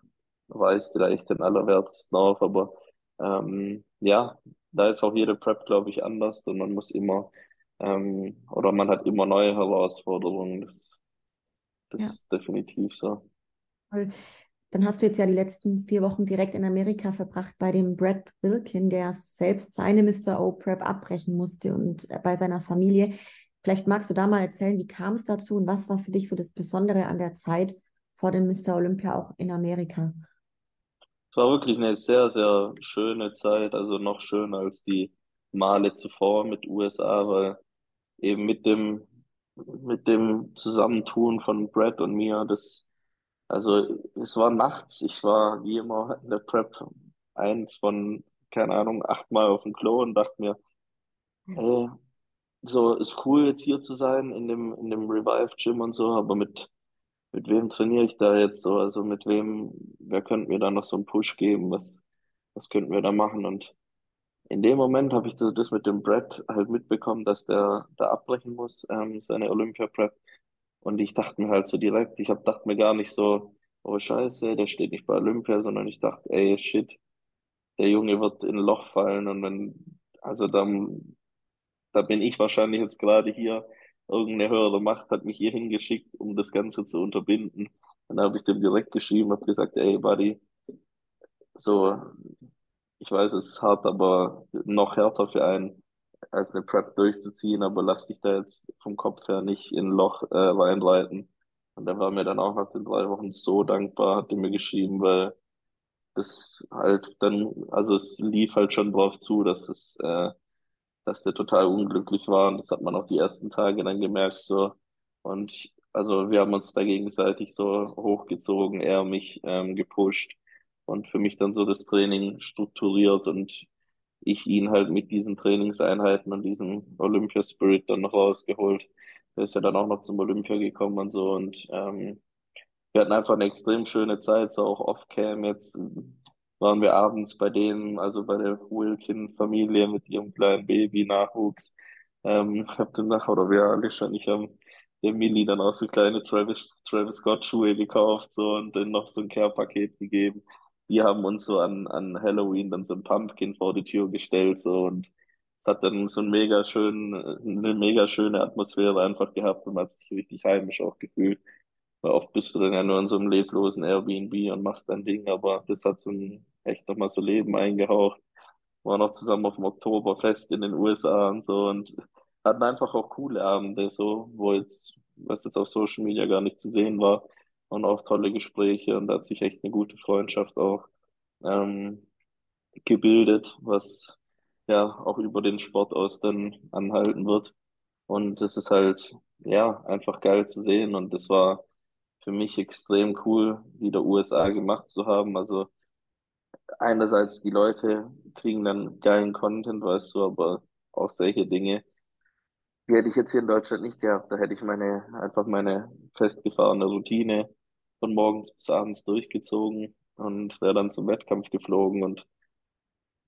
reißt dir da echt den Allerwertesten auf. Aber ähm, ja, da ist auch jede Prep, glaube ich, anders und man muss immer ähm, oder man hat immer neue Herausforderungen. Das, das Ja. ist definitiv so. Toll. Dann hast du jetzt ja die letzten vier Wochen direkt in Amerika verbracht bei dem Brad Wilkin, der selbst seine Mr. O Prep abbrechen musste und äh, bei seiner Familie. Vielleicht magst du da mal erzählen, wie kam es dazu und was war für dich so das Besondere an der Zeit vor dem Mr. Olympia auch in Amerika? Es war wirklich eine sehr, sehr schöne Zeit, also noch schöner als die Male zuvor mit USA, weil eben mit dem, mit dem Zusammentun von Brad und mir, das, also es war nachts, ich war wie immer in der Prep eins von, keine Ahnung, achtmal auf dem Klo und dachte mir, ey, so ist cool jetzt hier zu sein in dem, in dem Revive Gym und so, aber mit, mit wem trainiere ich da jetzt so? Also mit wem, wer könnte mir da noch so einen Push geben? Was, was könnten wir da machen? Und in dem Moment habe ich das mit dem Brett halt mitbekommen, dass der da abbrechen muss, ähm, seine Olympia-Prep. Und ich dachte mir halt so direkt, ich hab, dachte mir gar nicht so, oh Scheiße, der steht nicht bei Olympia, sondern ich dachte, ey, shit, der Junge wird in ein Loch fallen und wenn, also dann, da bin ich wahrscheinlich jetzt gerade hier, irgendeine höhere Macht hat mich hier hingeschickt, um das Ganze zu unterbinden. Und dann habe ich dem direkt geschrieben, habe gesagt, ey, Buddy, so, ich weiß, es ist hart, aber noch härter für einen, als eine Prep durchzuziehen, aber lass dich da jetzt vom Kopf her nicht in ein Loch äh, reinreiten. Und der war mir dann auch nach den drei Wochen so dankbar, hat er mir geschrieben, weil das halt dann, also es lief halt schon drauf zu, dass es, äh, dass der total unglücklich war und das hat man auch die ersten Tage dann gemerkt so. Und ich, also wir haben uns da gegenseitig so hochgezogen, er mich ähm, gepusht und für mich dann so das Training strukturiert und ich ihn halt mit diesen Trainingseinheiten und diesem Olympia-Spirit dann noch rausgeholt. Der ist ja dann auch noch zum Olympia gekommen und so und ähm, wir hatten einfach eine extrem schöne Zeit, so auch off-cam. Jetzt waren wir abends bei denen, also bei der Wilkin-Familie mit ihrem kleinen Baby-Nachwuchs. Ähm, hab dann nach, oder wir alle schon, ich habe der Millie dann auch so kleine Travis, Travis Scott-Schuhe gekauft so und dann noch so ein Care-Paket gegeben. Die haben uns so an, an Halloween dann so ein Pumpkin vor die Tür gestellt so und es hat dann so ein mega schön, eine mega schöne Atmosphäre einfach gehabt und man hat sich richtig heimisch auch gefühlt. Weil oft bist du dann ja nur in so einem leblosen Airbnb und machst dein Ding, aber das hat so ein echt nochmal so Leben eingehaucht. War noch zusammen auf dem Oktoberfest in den USA und so und hatten einfach auch coole Abende, so, wo jetzt, was jetzt auf Social Media gar nicht zu sehen war, und auch tolle Gespräche und da hat sich echt eine gute Freundschaft auch ähm, gebildet, was ja auch über den Sport aus dann anhalten wird. Und es ist halt, ja, einfach geil zu sehen und das war für mich extrem cool, wieder USA gemacht zu haben. Also einerseits die Leute kriegen dann geilen Content, weißt du, aber auch solche Dinge, die hätte ich jetzt hier in Deutschland nicht gehabt. Da hätte ich meine, einfach meine festgefahrene Routine von morgens bis abends durchgezogen und wäre dann zum Wettkampf geflogen und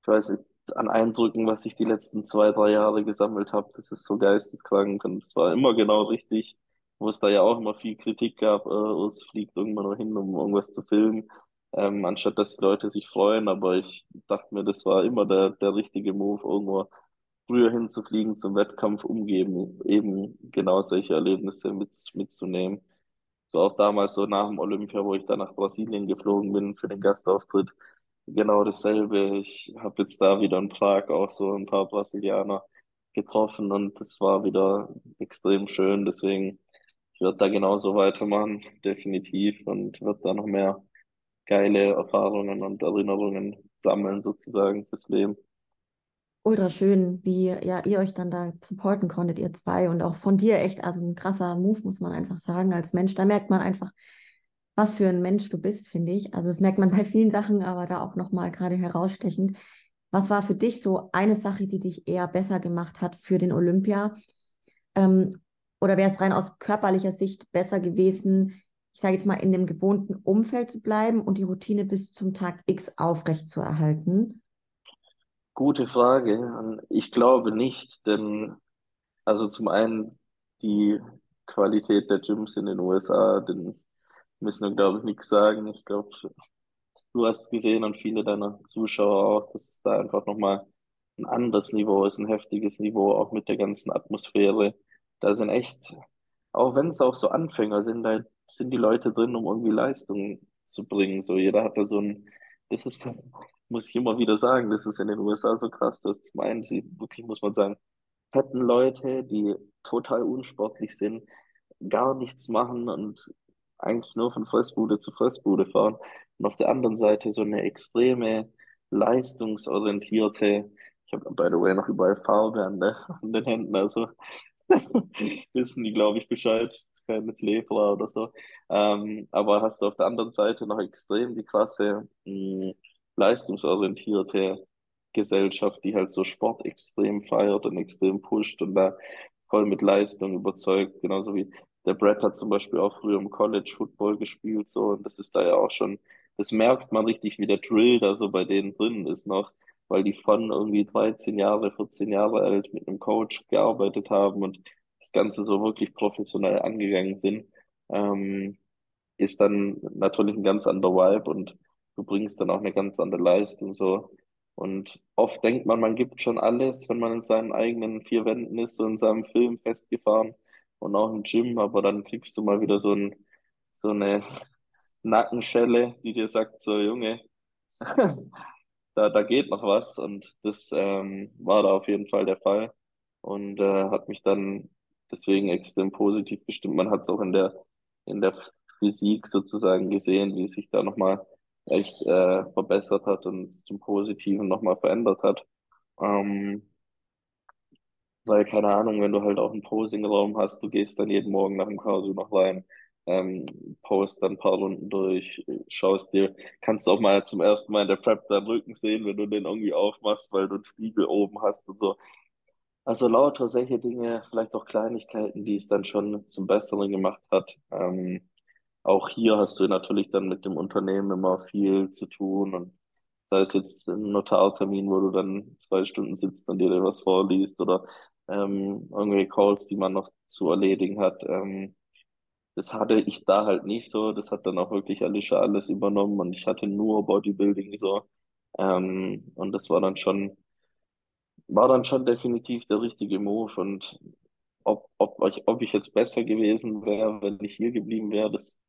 ich weiß nicht, an Eindrücken, was ich die letzten zwei, drei Jahre gesammelt habe, das ist so geisteskrank und es war immer genau richtig, wo es da ja auch immer viel Kritik gab, äh, oh, es fliegt irgendwann nur hin, um irgendwas zu filmen, ähm, anstatt dass die Leute sich freuen, aber ich dachte mir, das war immer der, der richtige Move, irgendwo früher hinzufliegen zum Wettkampf umgeben, eben genau solche Erlebnisse mit, mitzunehmen. So auch damals so nach dem Olympia, wo ich dann nach Brasilien geflogen bin für den Gastauftritt, genau dasselbe. Ich habe jetzt da wieder in Prag auch so ein paar Brasilianer getroffen und das war wieder extrem schön. Deswegen, ich werde da genauso weitermachen, definitiv, und werde da noch mehr geile Erfahrungen und Erinnerungen sammeln, sozusagen fürs Leben. Ultra schön, wie ja, ihr euch dann da supporten konntet, ihr zwei. Und auch von dir echt, also ein krasser Move, muss man einfach sagen, als Mensch. Da merkt man einfach, was für ein Mensch du bist, finde ich. Also das merkt man bei vielen Sachen, aber da auch nochmal gerade herausstechend. Was war für dich so eine Sache, die dich eher besser gemacht hat für den Olympia? Ähm, oder wäre es rein aus körperlicher Sicht besser gewesen, ich sage jetzt mal, in dem gewohnten Umfeld zu bleiben und die Routine bis zum Tag X aufrecht zu erhalten? Gute Frage. Ich glaube nicht, denn also zum einen die Qualität der Gyms in den USA, den müssen wir, glaube ich, nichts sagen. Ich glaube, du hast gesehen und viele deiner Zuschauer auch, dass es da einfach nochmal ein anderes Niveau ist, ein heftiges Niveau, auch mit der ganzen Atmosphäre. Da sind echt, auch wenn es auch so Anfänger sind, da sind die Leute drin, um irgendwie Leistung zu bringen. So, jeder hat da so ein, das ist, muss ich immer wieder sagen, das ist in den USA so krass, dass zum einen sie wirklich, muss man sagen, fetten Leute, die total unsportlich sind, gar nichts machen und eigentlich nur von Fressbude zu Fressbude fahren. Und auf der anderen Seite so eine extreme, leistungsorientierte, ich habe by the way noch überall Farbe an, der, an den Händen, also wissen die, glaube ich, Bescheid. Keine Lepra oder so. Ähm, aber hast du auf der anderen Seite noch extrem die krasse mh, leistungsorientierte Gesellschaft, die halt so Sport extrem feiert und extrem pusht und da voll mit Leistung überzeugt, genauso wie der Brett hat zum Beispiel auch früher im College Football gespielt, so, und das ist da ja auch schon, das merkt man richtig, wie der Drill da so bei denen drin ist noch, weil die von irgendwie 13 Jahre, 14 Jahre alt mit einem Coach gearbeitet haben und das Ganze so wirklich professionell angegangen sind, ähm, ist dann natürlich ein ganz anderer Vibe und du bringst dann auch eine ganz andere Leistung so. Und oft denkt man, man gibt schon alles, wenn man in seinen eigenen vier Wänden ist, so in seinem Film festgefahren und auch im Gym, aber dann kriegst du mal wieder so, ein, so eine Nackenschelle, die dir sagt, so Junge, da, da geht noch was und das ähm, war da auf jeden Fall der Fall und äh, hat mich dann deswegen extrem positiv bestimmt. Man hat es auch in der, in der Physik sozusagen gesehen, wie sich da nochmal echt äh, verbessert hat und zum Positiven nochmal verändert hat. Ähm, weil, keine Ahnung, wenn du halt auch einen Posing-Raum hast, du gehst dann jeden Morgen nach dem Cardio noch rein, ähm, post dann ein paar Runden durch, schaust dir, kannst auch mal zum ersten Mal in der Prep deinen Rücken sehen, wenn du den irgendwie aufmachst, weil du einen Spiegel oben hast und so. Also lauter solche Dinge, vielleicht auch Kleinigkeiten, die es dann schon zum Besseren gemacht hat. Ähm, auch hier hast du natürlich dann mit dem Unternehmen immer viel zu tun und sei es jetzt ein Notartermin, wo du dann zwei Stunden sitzt und dir was vorliest oder ähm, irgendwelche Calls, die man noch zu erledigen hat. Ähm, das hatte ich da halt nicht so. Das hat dann auch wirklich Alicia alles übernommen und ich hatte nur Bodybuilding so. Ähm, und das war dann schon, war dann schon definitiv der richtige Move. Und ob, ob, ob ich jetzt besser gewesen wäre, wenn ich hier geblieben wäre, das,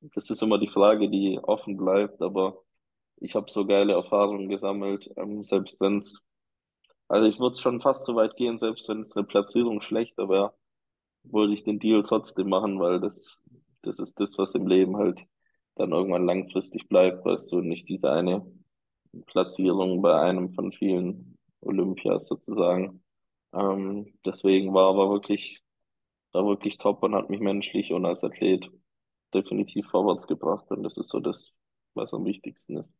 das ist immer die Frage, die offen bleibt. Aber ich habe so geile Erfahrungen gesammelt, ähm, selbst wenn's, also ich würde schon fast so weit gehen, selbst wenn es eine Platzierung schlechter wäre, wollte ich den Deal trotzdem machen, weil das, das ist das, was im Leben halt dann irgendwann langfristig bleibt, weißt du, nicht diese eine Platzierung bei einem von vielen Olympias sozusagen. Ähm, deswegen war aber wirklich, war wirklich top und hat mich menschlich und als Athlet definitiv vorwärts gebracht und das ist so das, was am wichtigsten ist.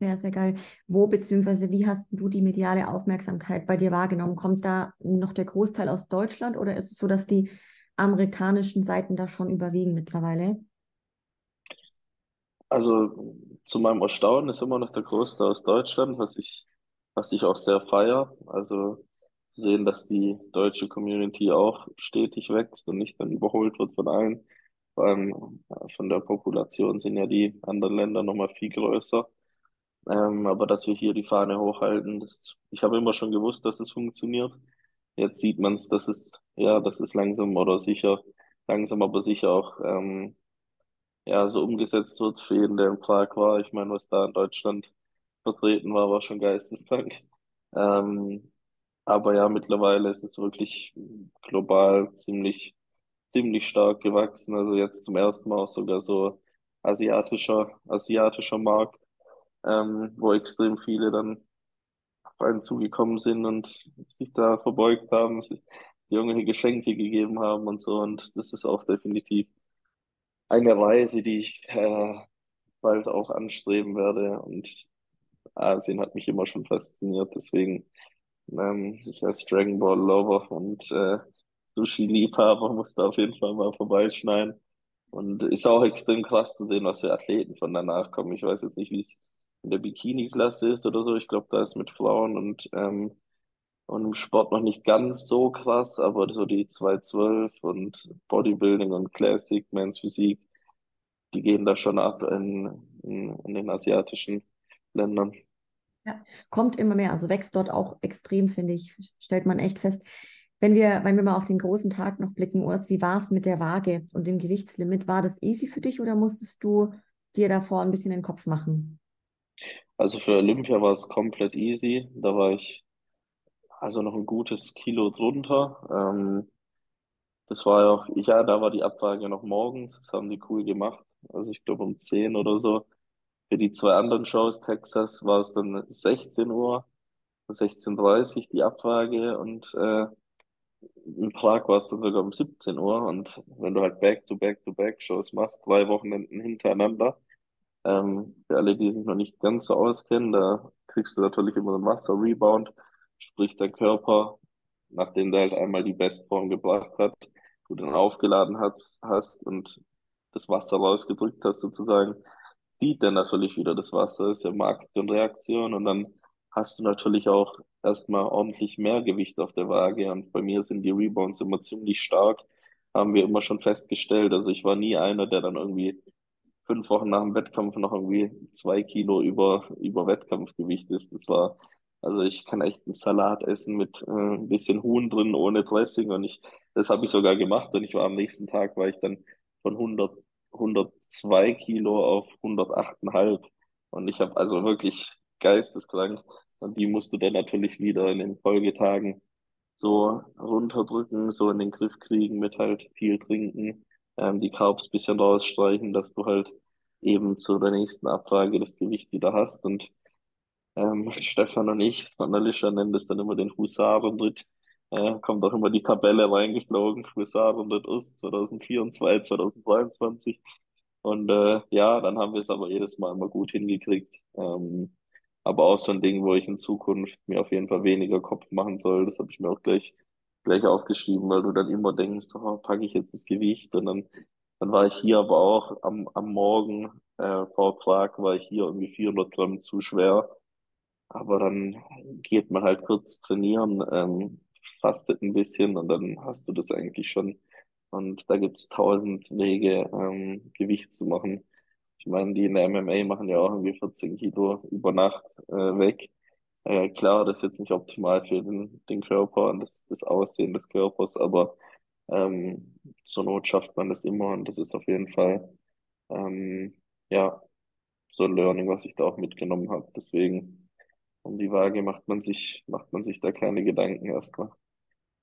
Sehr, sehr geil. Wo beziehungsweise wie hast du die mediale Aufmerksamkeit bei dir wahrgenommen? Kommt da noch der Großteil aus Deutschland oder ist es so, dass die amerikanischen Seiten da schon überwiegen mittlerweile? Also zu meinem Erstaunen ist immer noch der Großteil aus Deutschland, was ich, was ich auch sehr feiere. Also zu sehen, dass die deutsche Community auch stetig wächst und nicht dann überholt wird von allen. Vor allem von der Population sind ja die anderen Länder nochmal viel größer. Ähm, aber dass wir hier die Fahne hochhalten, das, ich habe immer schon gewusst, dass es funktioniert. Jetzt sieht man es, dass es, ja, dass es langsam oder sicher, langsam aber sicher auch ähm, ja, so umgesetzt wird für jeden, der in Prag war. Ich meine, was da in Deutschland vertreten war, war schon geisteskrank. Ähm, aber ja, mittlerweile ist es wirklich global ziemlich, ziemlich stark gewachsen. Also jetzt zum ersten Mal sogar so asiatischer, asiatischer Markt ähm, wo extrem viele dann auf einen zugekommen sind und sich da verbeugt haben, sich irgendwelche Geschenke gegeben haben und so. Und das ist auch definitiv eine Reise, die ich äh, bald auch anstreben werde. Und Asien hat mich immer schon fasziniert. Deswegen, ähm, ich als Dragon Ball Lover und äh, Sushi-Liebhaber muss da auf jeden Fall mal vorbeischneiden. Und ist auch extrem krass zu sehen, was für Athleten von danach kommen. Ich weiß jetzt nicht, wie es in der Bikini-Klasse ist oder so. Ich glaube, da ist mit Frauen und, ähm, und im Sport noch nicht ganz so krass, aber so die 212 und Bodybuilding und Classic, Men's Physik, die gehen da schon ab in, in, in den asiatischen Ländern. Ja, kommt immer mehr, also wächst dort auch extrem, finde ich, stellt man echt fest. Wenn wir, wenn wir mal auf den großen Tag noch blicken, Urs, wie war es mit der Waage und dem Gewichtslimit? War das easy für dich oder musstest du dir davor ein bisschen den Kopf machen? Also für Olympia war es komplett easy. Da war ich also noch ein gutes Kilo drunter. Ähm, das war ja auch, ja, da war die Abwaage noch morgens. Das haben die cool gemacht. Also ich glaube um 10 oder so. Für die zwei anderen Shows, Texas, war es dann 16 Uhr, 16.30 Uhr die Abwaage und äh, in Prag war es dann sogar um 17 Uhr. Und wenn du halt Back-to-Back-to-Back-Shows machst, zwei Wochenenden hintereinander, ähm, für alle, die sich noch nicht ganz so auskennen, da kriegst du natürlich immer einen Wasser-Rebound, sprich der Körper, nachdem der halt einmal die Bestform gebracht hat, du dann aufgeladen hast, hast und das Wasser rausgedrückt hast sozusagen, zieht der natürlich wieder das Wasser, ist ja immer Aktion, Reaktion und dann hast du natürlich auch erstmal ordentlich mehr Gewicht auf der Waage und bei mir sind die Rebounds immer ziemlich stark, haben wir immer schon festgestellt. Also ich war nie einer, der dann irgendwie fünf Wochen nach dem Wettkampf noch irgendwie zwei Kilo über, über Wettkampfgewicht ist. Das war, also ich kann echt einen Salat essen mit äh, ein bisschen Huhn drin, ohne Dressing und ich, das habe ich sogar gemacht und ich war am nächsten Tag, war ich dann von 100, 102 Kilo auf 108,5 und ich habe also wirklich geisteskrank und die musst du dann natürlich wieder in den Folgetagen so runterdrücken, so in den Griff kriegen mit halt viel trinken, ähm, die Carbs bisschen rausstreichen, dass du halt eben zu der nächsten Abfrage das Gewicht wieder hast. Und ähm, Stefan und ich von Alicia nennen das dann immer den Husarenritt. Äh, kommt auch immer die Tabelle reingeflogen, Husarenritt Ost 2024, 2023. Und äh, ja, dann haben wir es aber jedes Mal immer gut hingekriegt. Ähm, aber auch so ein Ding, wo ich in Zukunft mir auf jeden Fall weniger Kopf machen soll. Das habe ich mir auch gleich, gleich aufgeschrieben, weil du dann immer denkst, oh, packe ich jetzt das Gewicht und dann dann war ich hier aber auch am, am Morgen äh, vor Prag, war ich hier irgendwie 400 Gramm zu schwer. Aber dann geht man halt kurz trainieren, ähm, fastet ein bisschen und dann hast du das eigentlich schon. Und da gibt es tausend Wege, ähm, Gewicht zu machen. Ich meine, die in der MMA machen ja auch irgendwie 14 Kilo über Nacht äh, weg. Äh, klar, das ist jetzt nicht optimal für den, den Körper und das, das Aussehen des Körpers, aber ähm, zur Not schafft man das immer und das ist auf jeden Fall ähm, ja so ein Learning, was ich da auch mitgenommen habe. Deswegen um die Waage macht man sich macht man sich da keine Gedanken erstmal.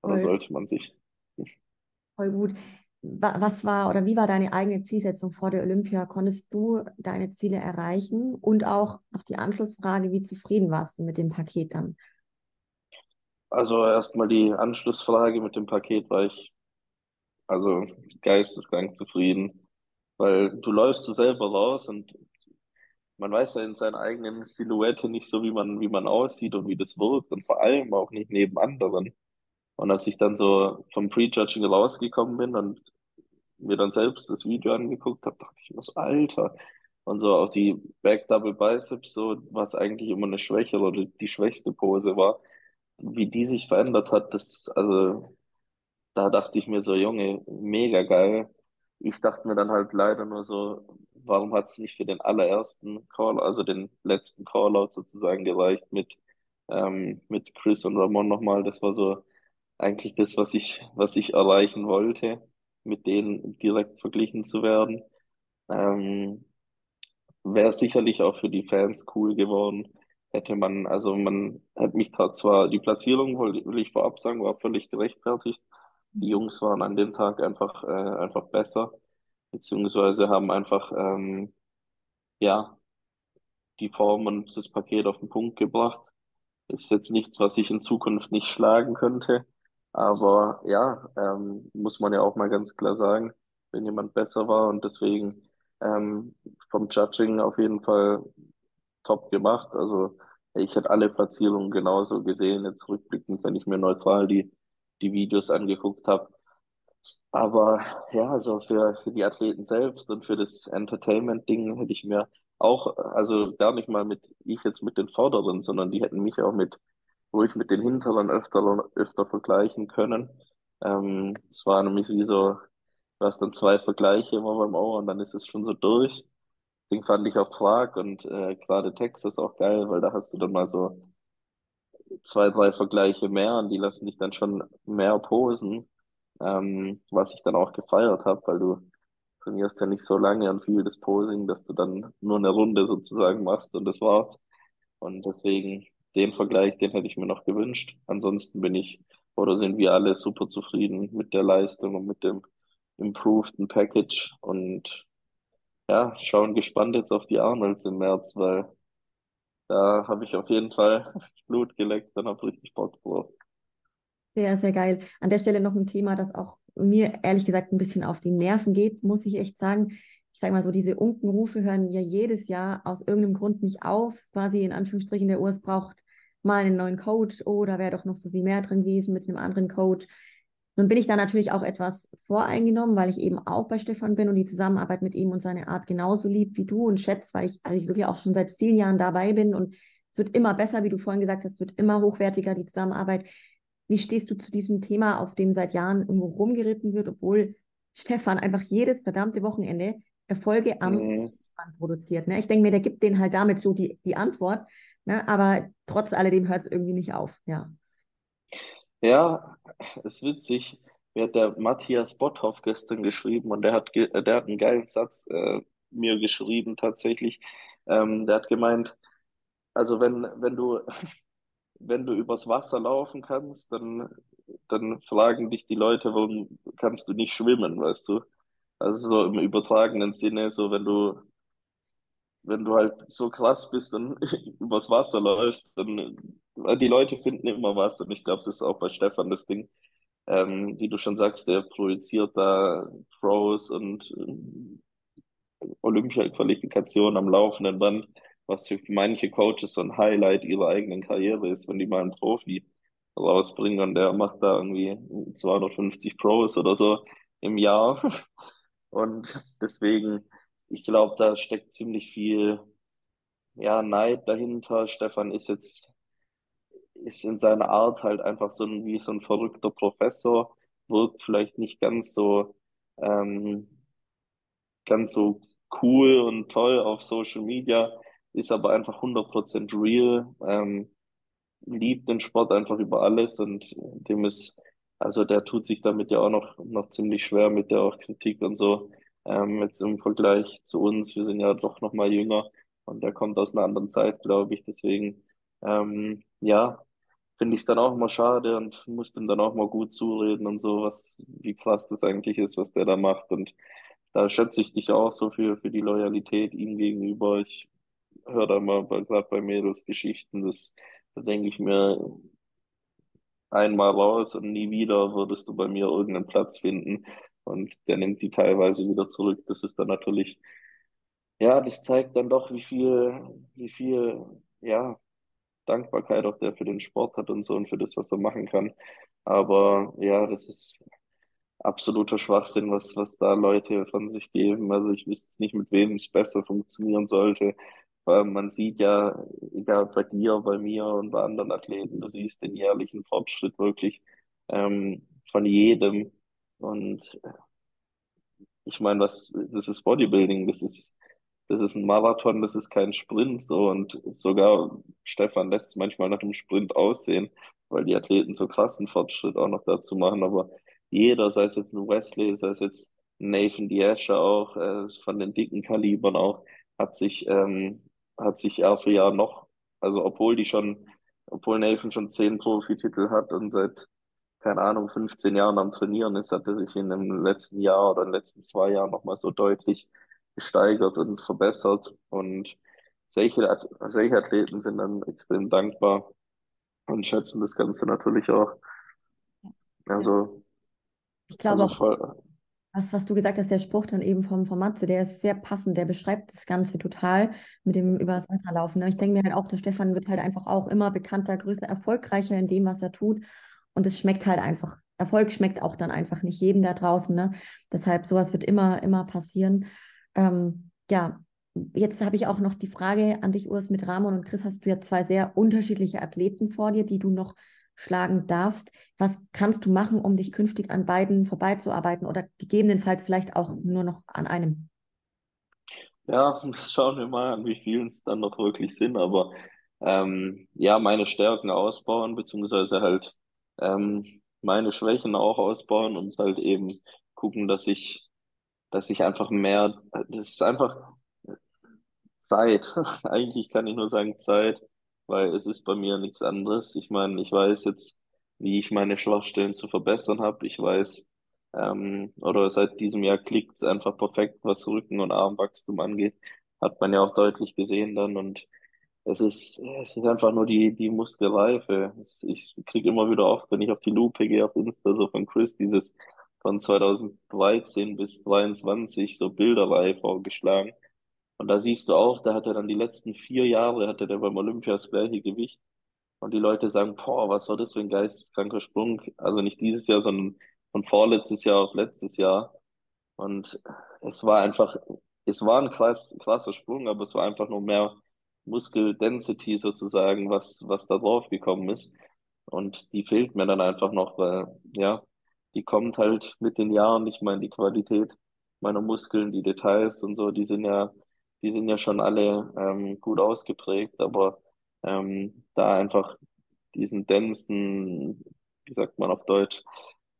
Oder sollte man sich? voll gut. Wa- Was war oder wie war deine eigene Zielsetzung vor der Olympia? Konntest du deine Ziele erreichen? Und auch noch die Anschlussfrage, wie zufrieden warst du mit dem Paket dann? Also erstmal die Anschlussfrage mit dem Paket war ich also geisteskrank zufrieden, weil du läufst so selber raus und man weiß ja in seiner eigenen Silhouette nicht so, wie man, wie man aussieht und wie das wirkt und vor allem auch nicht neben anderen. Und als ich dann so vom Prejudging rausgekommen bin und mir dann selbst das Video angeguckt habe, dachte ich mir so, Alter. Und so auch die Back Double Biceps, so was eigentlich immer eine schwächere oder die schwächste Pose war, wie die sich verändert hat, das, also da dachte ich mir so, Junge, mega geil. Ich dachte mir dann halt leider nur so, warum hat es nicht für den allerersten Call, also den letzten Callout sozusagen gereicht mit, ähm, mit Chris und Ramon nochmal. Das war so eigentlich das, was ich, was ich erreichen wollte, mit denen direkt verglichen zu werden. Ähm, wäre sicherlich auch für die Fans cool geworden. Hätte man, also man hat mich zwar, die Platzierung, will ich vorab sagen, war völlig gerechtfertigt. Die Jungs waren an dem Tag einfach, äh, einfach besser, beziehungsweise haben einfach, ähm, ja, die Form und das Paket auf den Punkt gebracht. Ist jetzt nichts, was ich in Zukunft nicht schlagen könnte. Aber ja, ähm, muss man ja auch mal ganz klar sagen, wenn jemand besser war und deswegen ähm, vom Judging auf jeden Fall top gemacht. Also ich hätte alle Platzierungen genauso gesehen, jetzt rückblickend, wenn ich mir neutral die, die Videos angeguckt habe. Aber ja, also für, für die Athleten selbst und für das Entertainment-Ding hätte ich mir auch, also gar nicht mal mit, ich jetzt mit den Vorderen, sondern die hätten mich auch mit, wo ich mit den Hinteren öfter, öfter vergleichen können. Ähm, es war nämlich wie so, du hast dann zwei Vergleiche immer beim Ohr und dann ist es schon so durch. Deswegen fand ich auch Prag und äh, gerade Texas auch geil, weil da hast du dann mal so zwei, drei Vergleiche mehr und die lassen dich dann schon mehr posen, ähm, was ich dann auch gefeiert habe, weil du trainierst ja nicht so lange an viel das Posing, dass du dann nur eine Runde sozusagen machst und das war's. Und deswegen den Vergleich, den hätte ich mir noch gewünscht. Ansonsten bin ich oder sind wir alle super zufrieden mit der Leistung und mit dem improveden Package und ja, schauen gespannt jetzt auf die Arnolds im März, weil da habe ich auf jeden Fall Blut geleckt und habe richtig Bock drauf. Sehr, sehr geil. An der Stelle noch ein Thema, das auch mir ehrlich gesagt ein bisschen auf die Nerven geht, muss ich echt sagen. Ich sage mal so, diese Unkenrufe hören ja jedes Jahr aus irgendeinem Grund nicht auf. Quasi in Anführungsstrichen, der US braucht mal einen neuen Coach. Oh, da wäre doch noch so viel mehr drin gewesen mit einem anderen Coach. Nun bin ich da natürlich auch etwas voreingenommen, weil ich eben auch bei Stefan bin und die Zusammenarbeit mit ihm und seine Art genauso lieb wie du und schätze, weil ich, also ich wirklich auch schon seit vielen Jahren dabei bin und es wird immer besser, wie du vorhin gesagt hast, wird immer hochwertiger, die Zusammenarbeit. Wie stehst du zu diesem Thema, auf dem seit Jahren irgendwo rumgeritten wird, obwohl Stefan einfach jedes verdammte Wochenende Erfolge am mhm. produziert? Ne? Ich denke mir, der gibt denen halt damit so die, die Antwort, ne? aber trotz alledem hört es irgendwie nicht auf. Ja. Ja, ist witzig. Mir hat der Matthias Botthoff gestern geschrieben und der hat, der hat einen geilen Satz äh, mir geschrieben tatsächlich. Ähm, der hat gemeint, also wenn, wenn du, wenn du übers Wasser laufen kannst, dann, dann fragen dich die Leute, warum kannst du nicht schwimmen, weißt du? Also so im übertragenen Sinne, so wenn du wenn du halt so krass bist und übers Wasser läufst, dann die Leute finden immer was und ich glaube, das ist auch bei Stefan das Ding. Ähm, wie du schon sagst, der projiziert da Pros und äh, Olympia-Qualifikation am laufenden Band, was für manche Coaches so ein Highlight ihrer eigenen Karriere ist, wenn die mal einen Profi rausbringen und der macht da irgendwie 250 Pros oder so im Jahr. Und deswegen ich glaube, da steckt ziemlich viel ja, Neid dahinter. Stefan ist jetzt ist in seiner Art halt einfach so ein, wie so ein verrückter Professor, wirkt vielleicht nicht ganz so ähm, ganz so cool und toll auf Social Media, ist aber einfach 100% real, ähm, liebt den Sport einfach über alles und dem ist, also der tut sich damit ja auch noch, noch ziemlich schwer mit der auch Kritik und so. Ähm, jetzt im Vergleich zu uns, wir sind ja doch noch mal jünger und der kommt aus einer anderen Zeit, glaube ich. Deswegen, ähm, ja, finde ich es dann auch mal schade und muss dem dann auch mal gut zureden und so, was, wie krass das eigentlich ist, was der da macht. Und da schätze ich dich auch so für, für die Loyalität ihm gegenüber. Ich höre da mal gerade bei Mädels Geschichten, das, da denke ich mir, einmal raus und nie wieder würdest du bei mir irgendeinen Platz finden. Und der nimmt die teilweise wieder zurück. Das ist dann natürlich, ja, das zeigt dann doch, wie viel, wie viel, ja, Dankbarkeit auch der für den Sport hat und so und für das, was er machen kann. Aber ja, das ist absoluter Schwachsinn, was, was da Leute von sich geben. Also ich wüsste nicht, mit wem es besser funktionieren sollte. Weil man sieht ja, egal bei dir, bei mir und bei anderen Athleten, du siehst den jährlichen Fortschritt wirklich ähm, von jedem. Und ich meine, was, das ist Bodybuilding, das ist, das ist ein Marathon, das ist kein Sprint so und sogar Stefan lässt es manchmal nach dem Sprint aussehen, weil die Athleten so krassen Fortschritt auch noch dazu machen, aber jeder, sei es jetzt ein Wesley, sei es jetzt Nathan Diasche auch, äh, von den dicken Kalibern auch, hat sich, ähm, hat sich Jahr für Jahr noch, also obwohl die schon, obwohl Nathan schon zehn Profititel hat und seit keine Ahnung, 15 Jahren am Trainieren ist, hat er sich in dem letzten Jahr oder in den letzten zwei Jahren nochmal so deutlich gesteigert und verbessert. Und solche, solche Athleten sind dann extrem dankbar und schätzen das Ganze natürlich auch. Also, ich glaube also auch, was, was du gesagt hast, der Spruch dann eben vom, vom Matze, der ist sehr passend, der beschreibt das Ganze total mit dem übers Wasser laufen. Ne? Ich denke mir halt auch, der Stefan wird halt einfach auch immer bekannter, größer, erfolgreicher in dem, was er tut. Und es schmeckt halt einfach Erfolg schmeckt auch dann einfach nicht jedem da draußen. Ne? Deshalb, sowas wird immer, immer passieren. Ähm, ja, jetzt habe ich auch noch die Frage an dich, Urs, mit Ramon und Chris hast du ja zwei sehr unterschiedliche Athleten vor dir, die du noch schlagen darfst. Was kannst du machen, um dich künftig an beiden vorbeizuarbeiten oder gegebenenfalls vielleicht auch nur noch an einem? Ja, schauen wir mal an, wie vielen es dann noch wirklich sind, aber ähm, ja, meine Stärken ausbauen, beziehungsweise halt ähm, meine Schwächen auch ausbauen und halt eben gucken, dass ich, dass ich einfach mehr, das ist einfach Zeit. Eigentlich kann ich nur sagen Zeit, weil es ist bei mir nichts anderes. Ich meine, ich weiß jetzt, wie ich meine Schwachstellen zu verbessern habe. Ich weiß, ähm, oder seit diesem Jahr klickt es einfach perfekt, was Rücken- und Armwachstum angeht. Hat man ja auch deutlich gesehen dann und es ist, es ist einfach nur die, die Muskelreife. Ich kriege immer wieder oft, wenn ich auf die Lupe gehe, auf Insta, so von Chris, dieses von 2013 bis 2022 so Bilderreihe vorgeschlagen. Und da siehst du auch, da hat er dann die letzten vier Jahre, hatte der beim Olympia das gleiche Gewicht. Und die Leute sagen, boah, was war das für ein geisteskranker Sprung? Also nicht dieses Jahr, sondern von vorletztes Jahr auf letztes Jahr. Und es war einfach, es war ein krass, krasser Sprung, aber es war einfach nur mehr Muskeldensity sozusagen, was, was da drauf gekommen ist. Und die fehlt mir dann einfach noch, weil, ja, die kommt halt mit den Jahren. Ich meine, die Qualität meiner Muskeln, die Details und so, die sind ja, die sind ja schon alle ähm, gut ausgeprägt, aber ähm, da einfach diesen densen, wie sagt man auf Deutsch,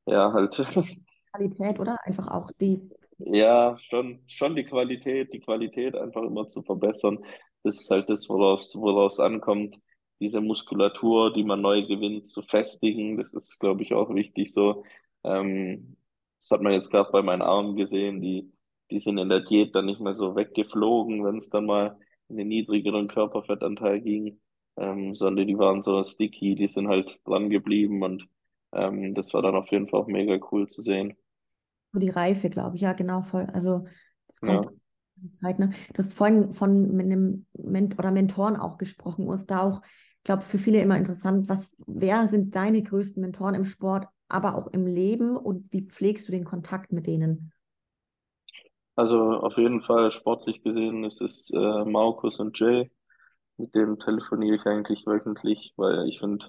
ja, halt. Qualität, oder? Einfach auch die. Ja, schon, schon die Qualität, die Qualität einfach immer zu verbessern. Das ist halt das, worauf woraus ankommt. Diese Muskulatur, die man neu gewinnt, zu festigen. Das ist, glaube ich, auch wichtig so. Ähm, das hat man jetzt gerade bei meinen Armen gesehen. Die, die sind in der Diät dann nicht mehr so weggeflogen, wenn es dann mal in den niedrigeren Körperfettanteil ging, ähm, sondern die waren so sticky, die sind halt dran geblieben und ähm, das war dann auf jeden Fall auch mega cool zu sehen. So die Reife, glaube ich, ja, genau, voll. Also das kommt Ja. Zeit, ne? Du hast vorhin von einem Ment oder Mentoren auch gesprochen, ist da auch, ich glaube, für viele immer interessant, was, wer sind deine größten Mentoren im Sport, aber auch im Leben und wie pflegst du den Kontakt mit denen? Also auf jeden Fall sportlich gesehen ist es äh, Markus und Jay. Mit dem telefoniere ich eigentlich wöchentlich, weil ich finde,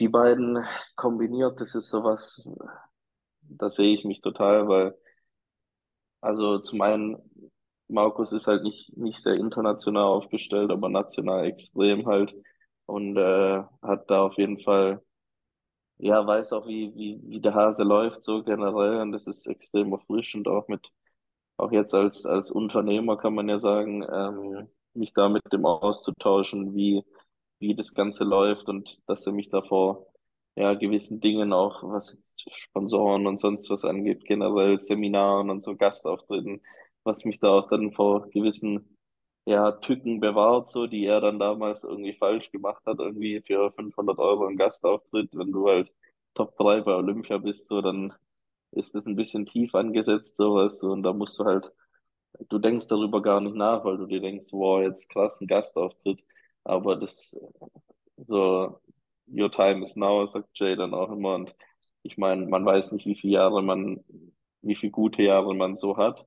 die beiden kombiniert, das ist sowas, da sehe ich mich total, weil also zum einen, Markus ist halt nicht, nicht sehr international aufgestellt, aber national extrem halt und äh, hat da auf jeden Fall, ja, weiß auch, wie, wie, wie der Hase läuft, so generell und das ist extrem erfrischend, auch mit auch jetzt als, als Unternehmer kann man ja sagen, ähm, mich da mit dem auszutauschen, wie, wie das Ganze läuft und dass er mich da vor ja, gewissen Dingen auch, was jetzt Sponsoren und sonst was angeht, generell Seminaren und so Gastauftritten, was mich da auch dann vor gewissen ja, Tücken bewahrt, so, die er dann damals irgendwie falsch gemacht hat, irgendwie für 500 Euro einen Gastauftritt, wenn du halt Top 3 bei Olympia bist, so, dann ist das ein bisschen tief angesetzt, sowas, und da musst du halt, du denkst darüber gar nicht nach, weil du dir denkst, wow, jetzt krass, ein Gastauftritt, aber das, so, your time is now, sagt Jay dann auch immer, und ich meine, man weiß nicht, wie viele Jahre man, wie viele gute Jahre man so hat,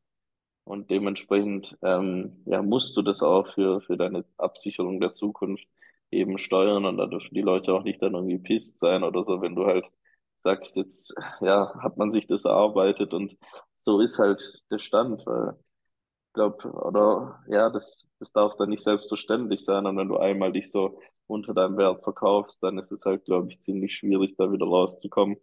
und dementsprechend, ähm, ja, musst du das auch für, für deine Absicherung der Zukunft eben steuern, und da dürfen die Leute auch nicht dann irgendwie pisst sein oder so, wenn du halt sagst, jetzt, ja, hat man sich das erarbeitet und so ist halt der Stand, weil ich glaube, oder ja, das, das darf dann nicht selbstverständlich sein und wenn du einmal dich so unter deinem Wert verkaufst, dann ist es halt, glaube ich, ziemlich schwierig, da wieder rauszukommen.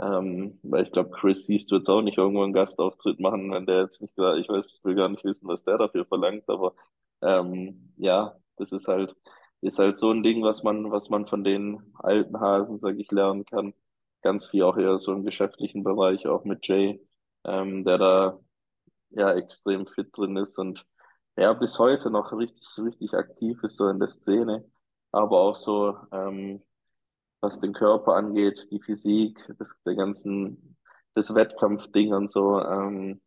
Ähm, weil ich glaube, Chris siehst du jetzt auch nicht irgendwo einen Gastauftritt machen, wenn der jetzt nicht gerade, ich weiß, will gar nicht wissen, was der dafür verlangt, aber ähm, ja, das ist halt, ist halt so ein Ding, was man, was man von den alten Hasen, sag ich, lernen kann ganz viel auch eher so im geschäftlichen Bereich, auch mit Jay, ähm, der da ja extrem fit drin ist und ja bis heute noch richtig, richtig aktiv ist so in der Szene, aber auch so, ähm, was den Körper angeht, die Physik, das, der ganzen, das Wettkampfding und so, ähm,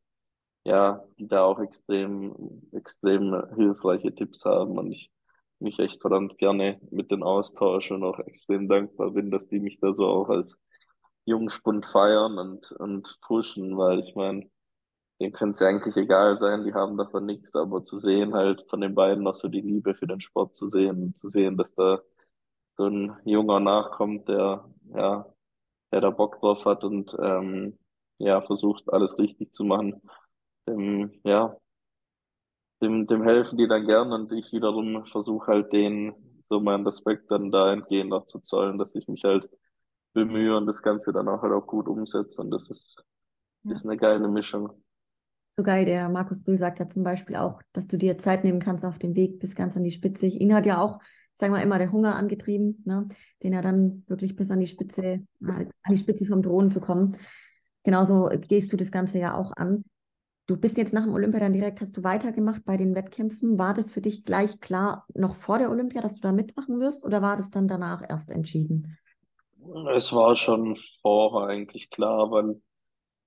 ja, die da auch extrem, extrem hilfreiche Tipps haben und ich mich echt verdammt gerne mit denen austausche und auch extrem dankbar bin, dass die mich da so auch als Jungspund feiern und, und pushen, weil ich meine, denen könnte es ja eigentlich egal sein, die haben davon nichts, aber zu sehen halt von den beiden noch so die Liebe für den Sport zu sehen, zu sehen, dass da so ein junger nachkommt, der, ja, der da Bock drauf hat und ähm, ja, versucht, alles richtig zu machen. Dem, ja, dem, dem helfen die dann gern und ich wiederum versuche halt denen so meinen Respekt dann dahingehend auch zu zollen, dass ich mich halt bemühe und das Ganze dann auch halt auch gut umsetze und das ist, Ja. ist eine geile Mischung. So geil, der Markus Brühl sagt ja zum Beispiel auch, dass du dir Zeit nehmen kannst auf dem Weg bis ganz an die Spitze. Ihn hat ja auch, sagen wir immer, der Hunger angetrieben, ne? den er dann wirklich bis an die Spitze, äh, an die Spitze vom Drohnen zu kommen. Genauso gehst du das Ganze ja auch an. Du bist jetzt nach dem Olympia dann direkt, hast du weitergemacht bei den Wettkämpfen. War das für dich gleich klar, noch vor der Olympia, dass du da mitmachen wirst, oder war das dann danach erst entschieden? Es war schon vorher eigentlich klar, weil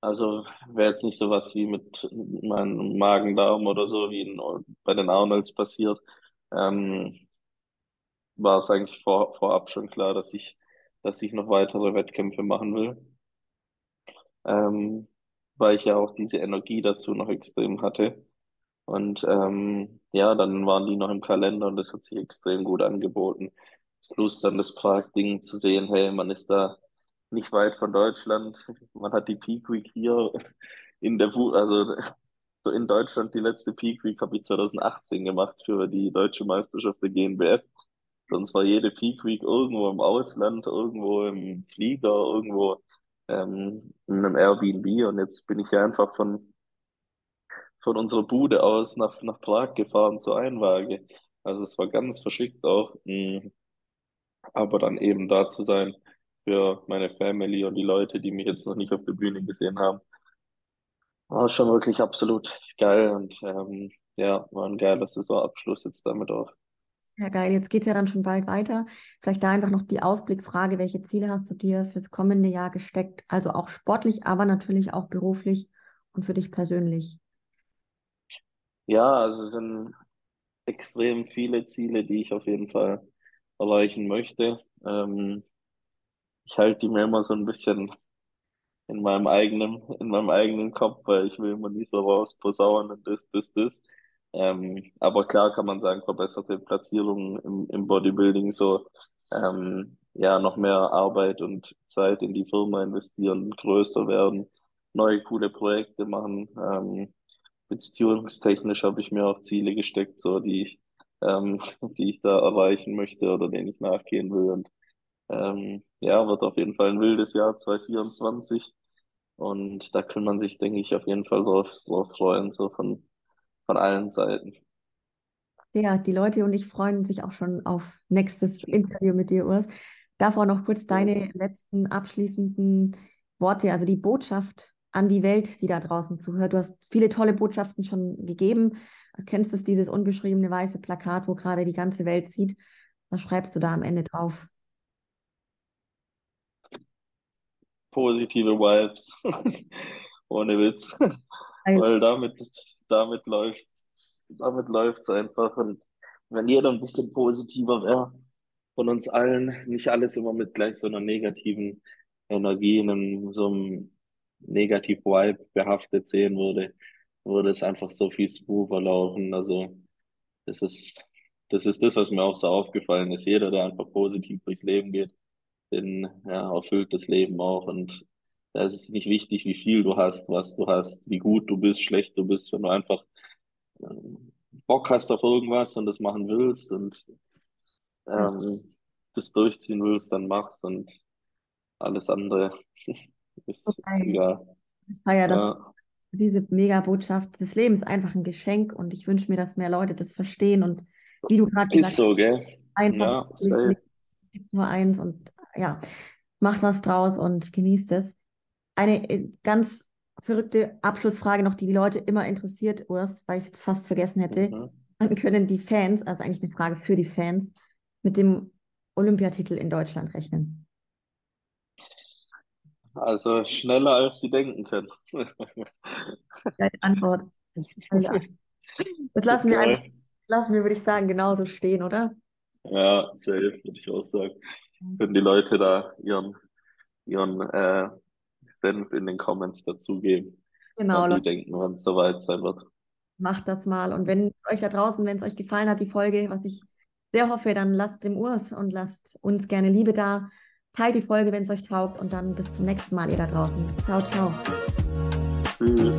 Also wäre jetzt nicht sowas wie mit meinem Magen-Darm oder so, wie in, bei den Arnolds passiert, ähm, war es eigentlich vor, vorab schon klar, dass ich, dass ich noch weitere Wettkämpfe machen will, ähm, weil ich ja auch diese Energie dazu noch extrem hatte. Und ähm, ja, dann waren die noch im Kalender und das hat sich extrem gut angeboten. Plus dann das Prag-Ding zu sehen, hey, man ist da nicht weit von Deutschland, man hat die Peak Week hier in der, Fu also so in Deutschland die letzte Peak Week habe ich 2018 gemacht für die deutsche Meisterschaft der GNBF. Sonst war jede Peak Week irgendwo im Ausland, irgendwo im Flieger, irgendwo ähm, in einem Airbnb und jetzt bin ich hier einfach von, von unserer Bude aus nach, nach Prag gefahren zur Einwaage. Also es war ganz verschickt auch, mh, aber dann eben da zu sein für meine Family und die Leute, die mich jetzt noch nicht auf der Bühne gesehen haben. War schon wirklich absolut geil und ähm, ja, war ein geiler Saisonabschluss jetzt damit auch. Ja, geil. Jetzt geht es ja dann schon bald weiter. Vielleicht da einfach noch die Ausblickfrage, welche Ziele hast du dir fürs kommende Jahr gesteckt? Also auch sportlich, aber natürlich auch beruflich und für dich persönlich. Ja, also es sind extrem viele Ziele, die ich auf jeden Fall erreichen möchte. Ähm, ich halte die mir immer so ein bisschen in meinem eigenen, in meinem eigenen Kopf, weil ich will immer nie so rausposaunen und das, das, das. Ähm, aber klar kann man sagen, verbesserte Platzierungen im, im Bodybuilding so, ähm, ja, noch mehr Arbeit und Zeit in die Firma investieren, größer werden, neue coole Projekte machen. Ähm, beziehungstechnisch habe ich mir auch Ziele gesteckt, so die ich, ähm, die ich da erreichen möchte oder denen ich nachgehen will. Und ähm, ja, wird auf jeden Fall ein wildes Jahr 2024. Und da kann man sich, denke ich, auf jeden Fall drauf, drauf freuen, so von, von allen Seiten. Ja, die Leute und ich freuen sich auch schon auf nächstes Interview mit dir, Urs. Davor noch kurz deine letzten abschließenden Worte, also die Botschaft an die Welt, die da draußen zuhört. Du hast viele tolle Botschaften schon gegeben. Du kennst es, dieses unbeschriebene weiße Plakat, wo gerade die ganze Welt sieht. Was schreibst du da am Ende drauf? Positive Vibes. Ohne Witz. Also, Weil damit, damit läuft's, damit läuft's einfach. Und wenn jeder ein bisschen positiver wäre von uns allen, nicht alles immer mit gleich so einer negativen Energie, in einem, so einem Negativ-Vibe behaftet sehen würde, würde es einfach so viel smoother laufen. Also, das ist, das ist das, was mir auch so aufgefallen ist. Jeder, der einfach positiv durchs Leben geht, den, ja, erfüllt das Leben auch. Und da ist es nicht wichtig, wie viel du hast, was du hast, wie gut du bist, schlecht du bist, wenn du einfach ähm, Bock hast auf irgendwas und das machen willst und ähm, das durchziehen willst, dann mach's und alles andere ist okay. egal. Ich feiere das, Ja, diese Mega-Botschaft. Das Leben ist einfach ein Geschenk und ich wünsche mir, dass mehr Leute das verstehen und wie du gerade gesagt ist so, einfach, Ja, es gibt nur eins und ja, macht was draus und genießt es. Eine äh, ganz verrückte Abschlussfrage noch, die die Leute immer interessiert, Urs, weil ich es jetzt fast vergessen hätte. Mhm. Wann können die Fans, also eigentlich eine Frage für die Fans, mit dem Olympiatitel in Deutschland rechnen? Also schneller, als Sie denken können. Antwort. Das lassen wir, einfach, lassen wir, würde ich sagen, genauso stehen, oder? Ja, safe, würde ich auch sagen. Mhm. Wenn die Leute da ihren, ihren äh, Senf in den Comments dazugeben. Genau. Die denken, wann es soweit sein wird. Macht das mal. Und wenn euch da draußen, wenn es euch gefallen hat, die Folge, was ich sehr hoffe, dann lasst dem Urs und lasst uns gerne Liebe da. Teilt die Folge, wenn es euch taugt und dann bis zum nächsten Mal, ihr da draußen. Ciao, ciao. Tschüss.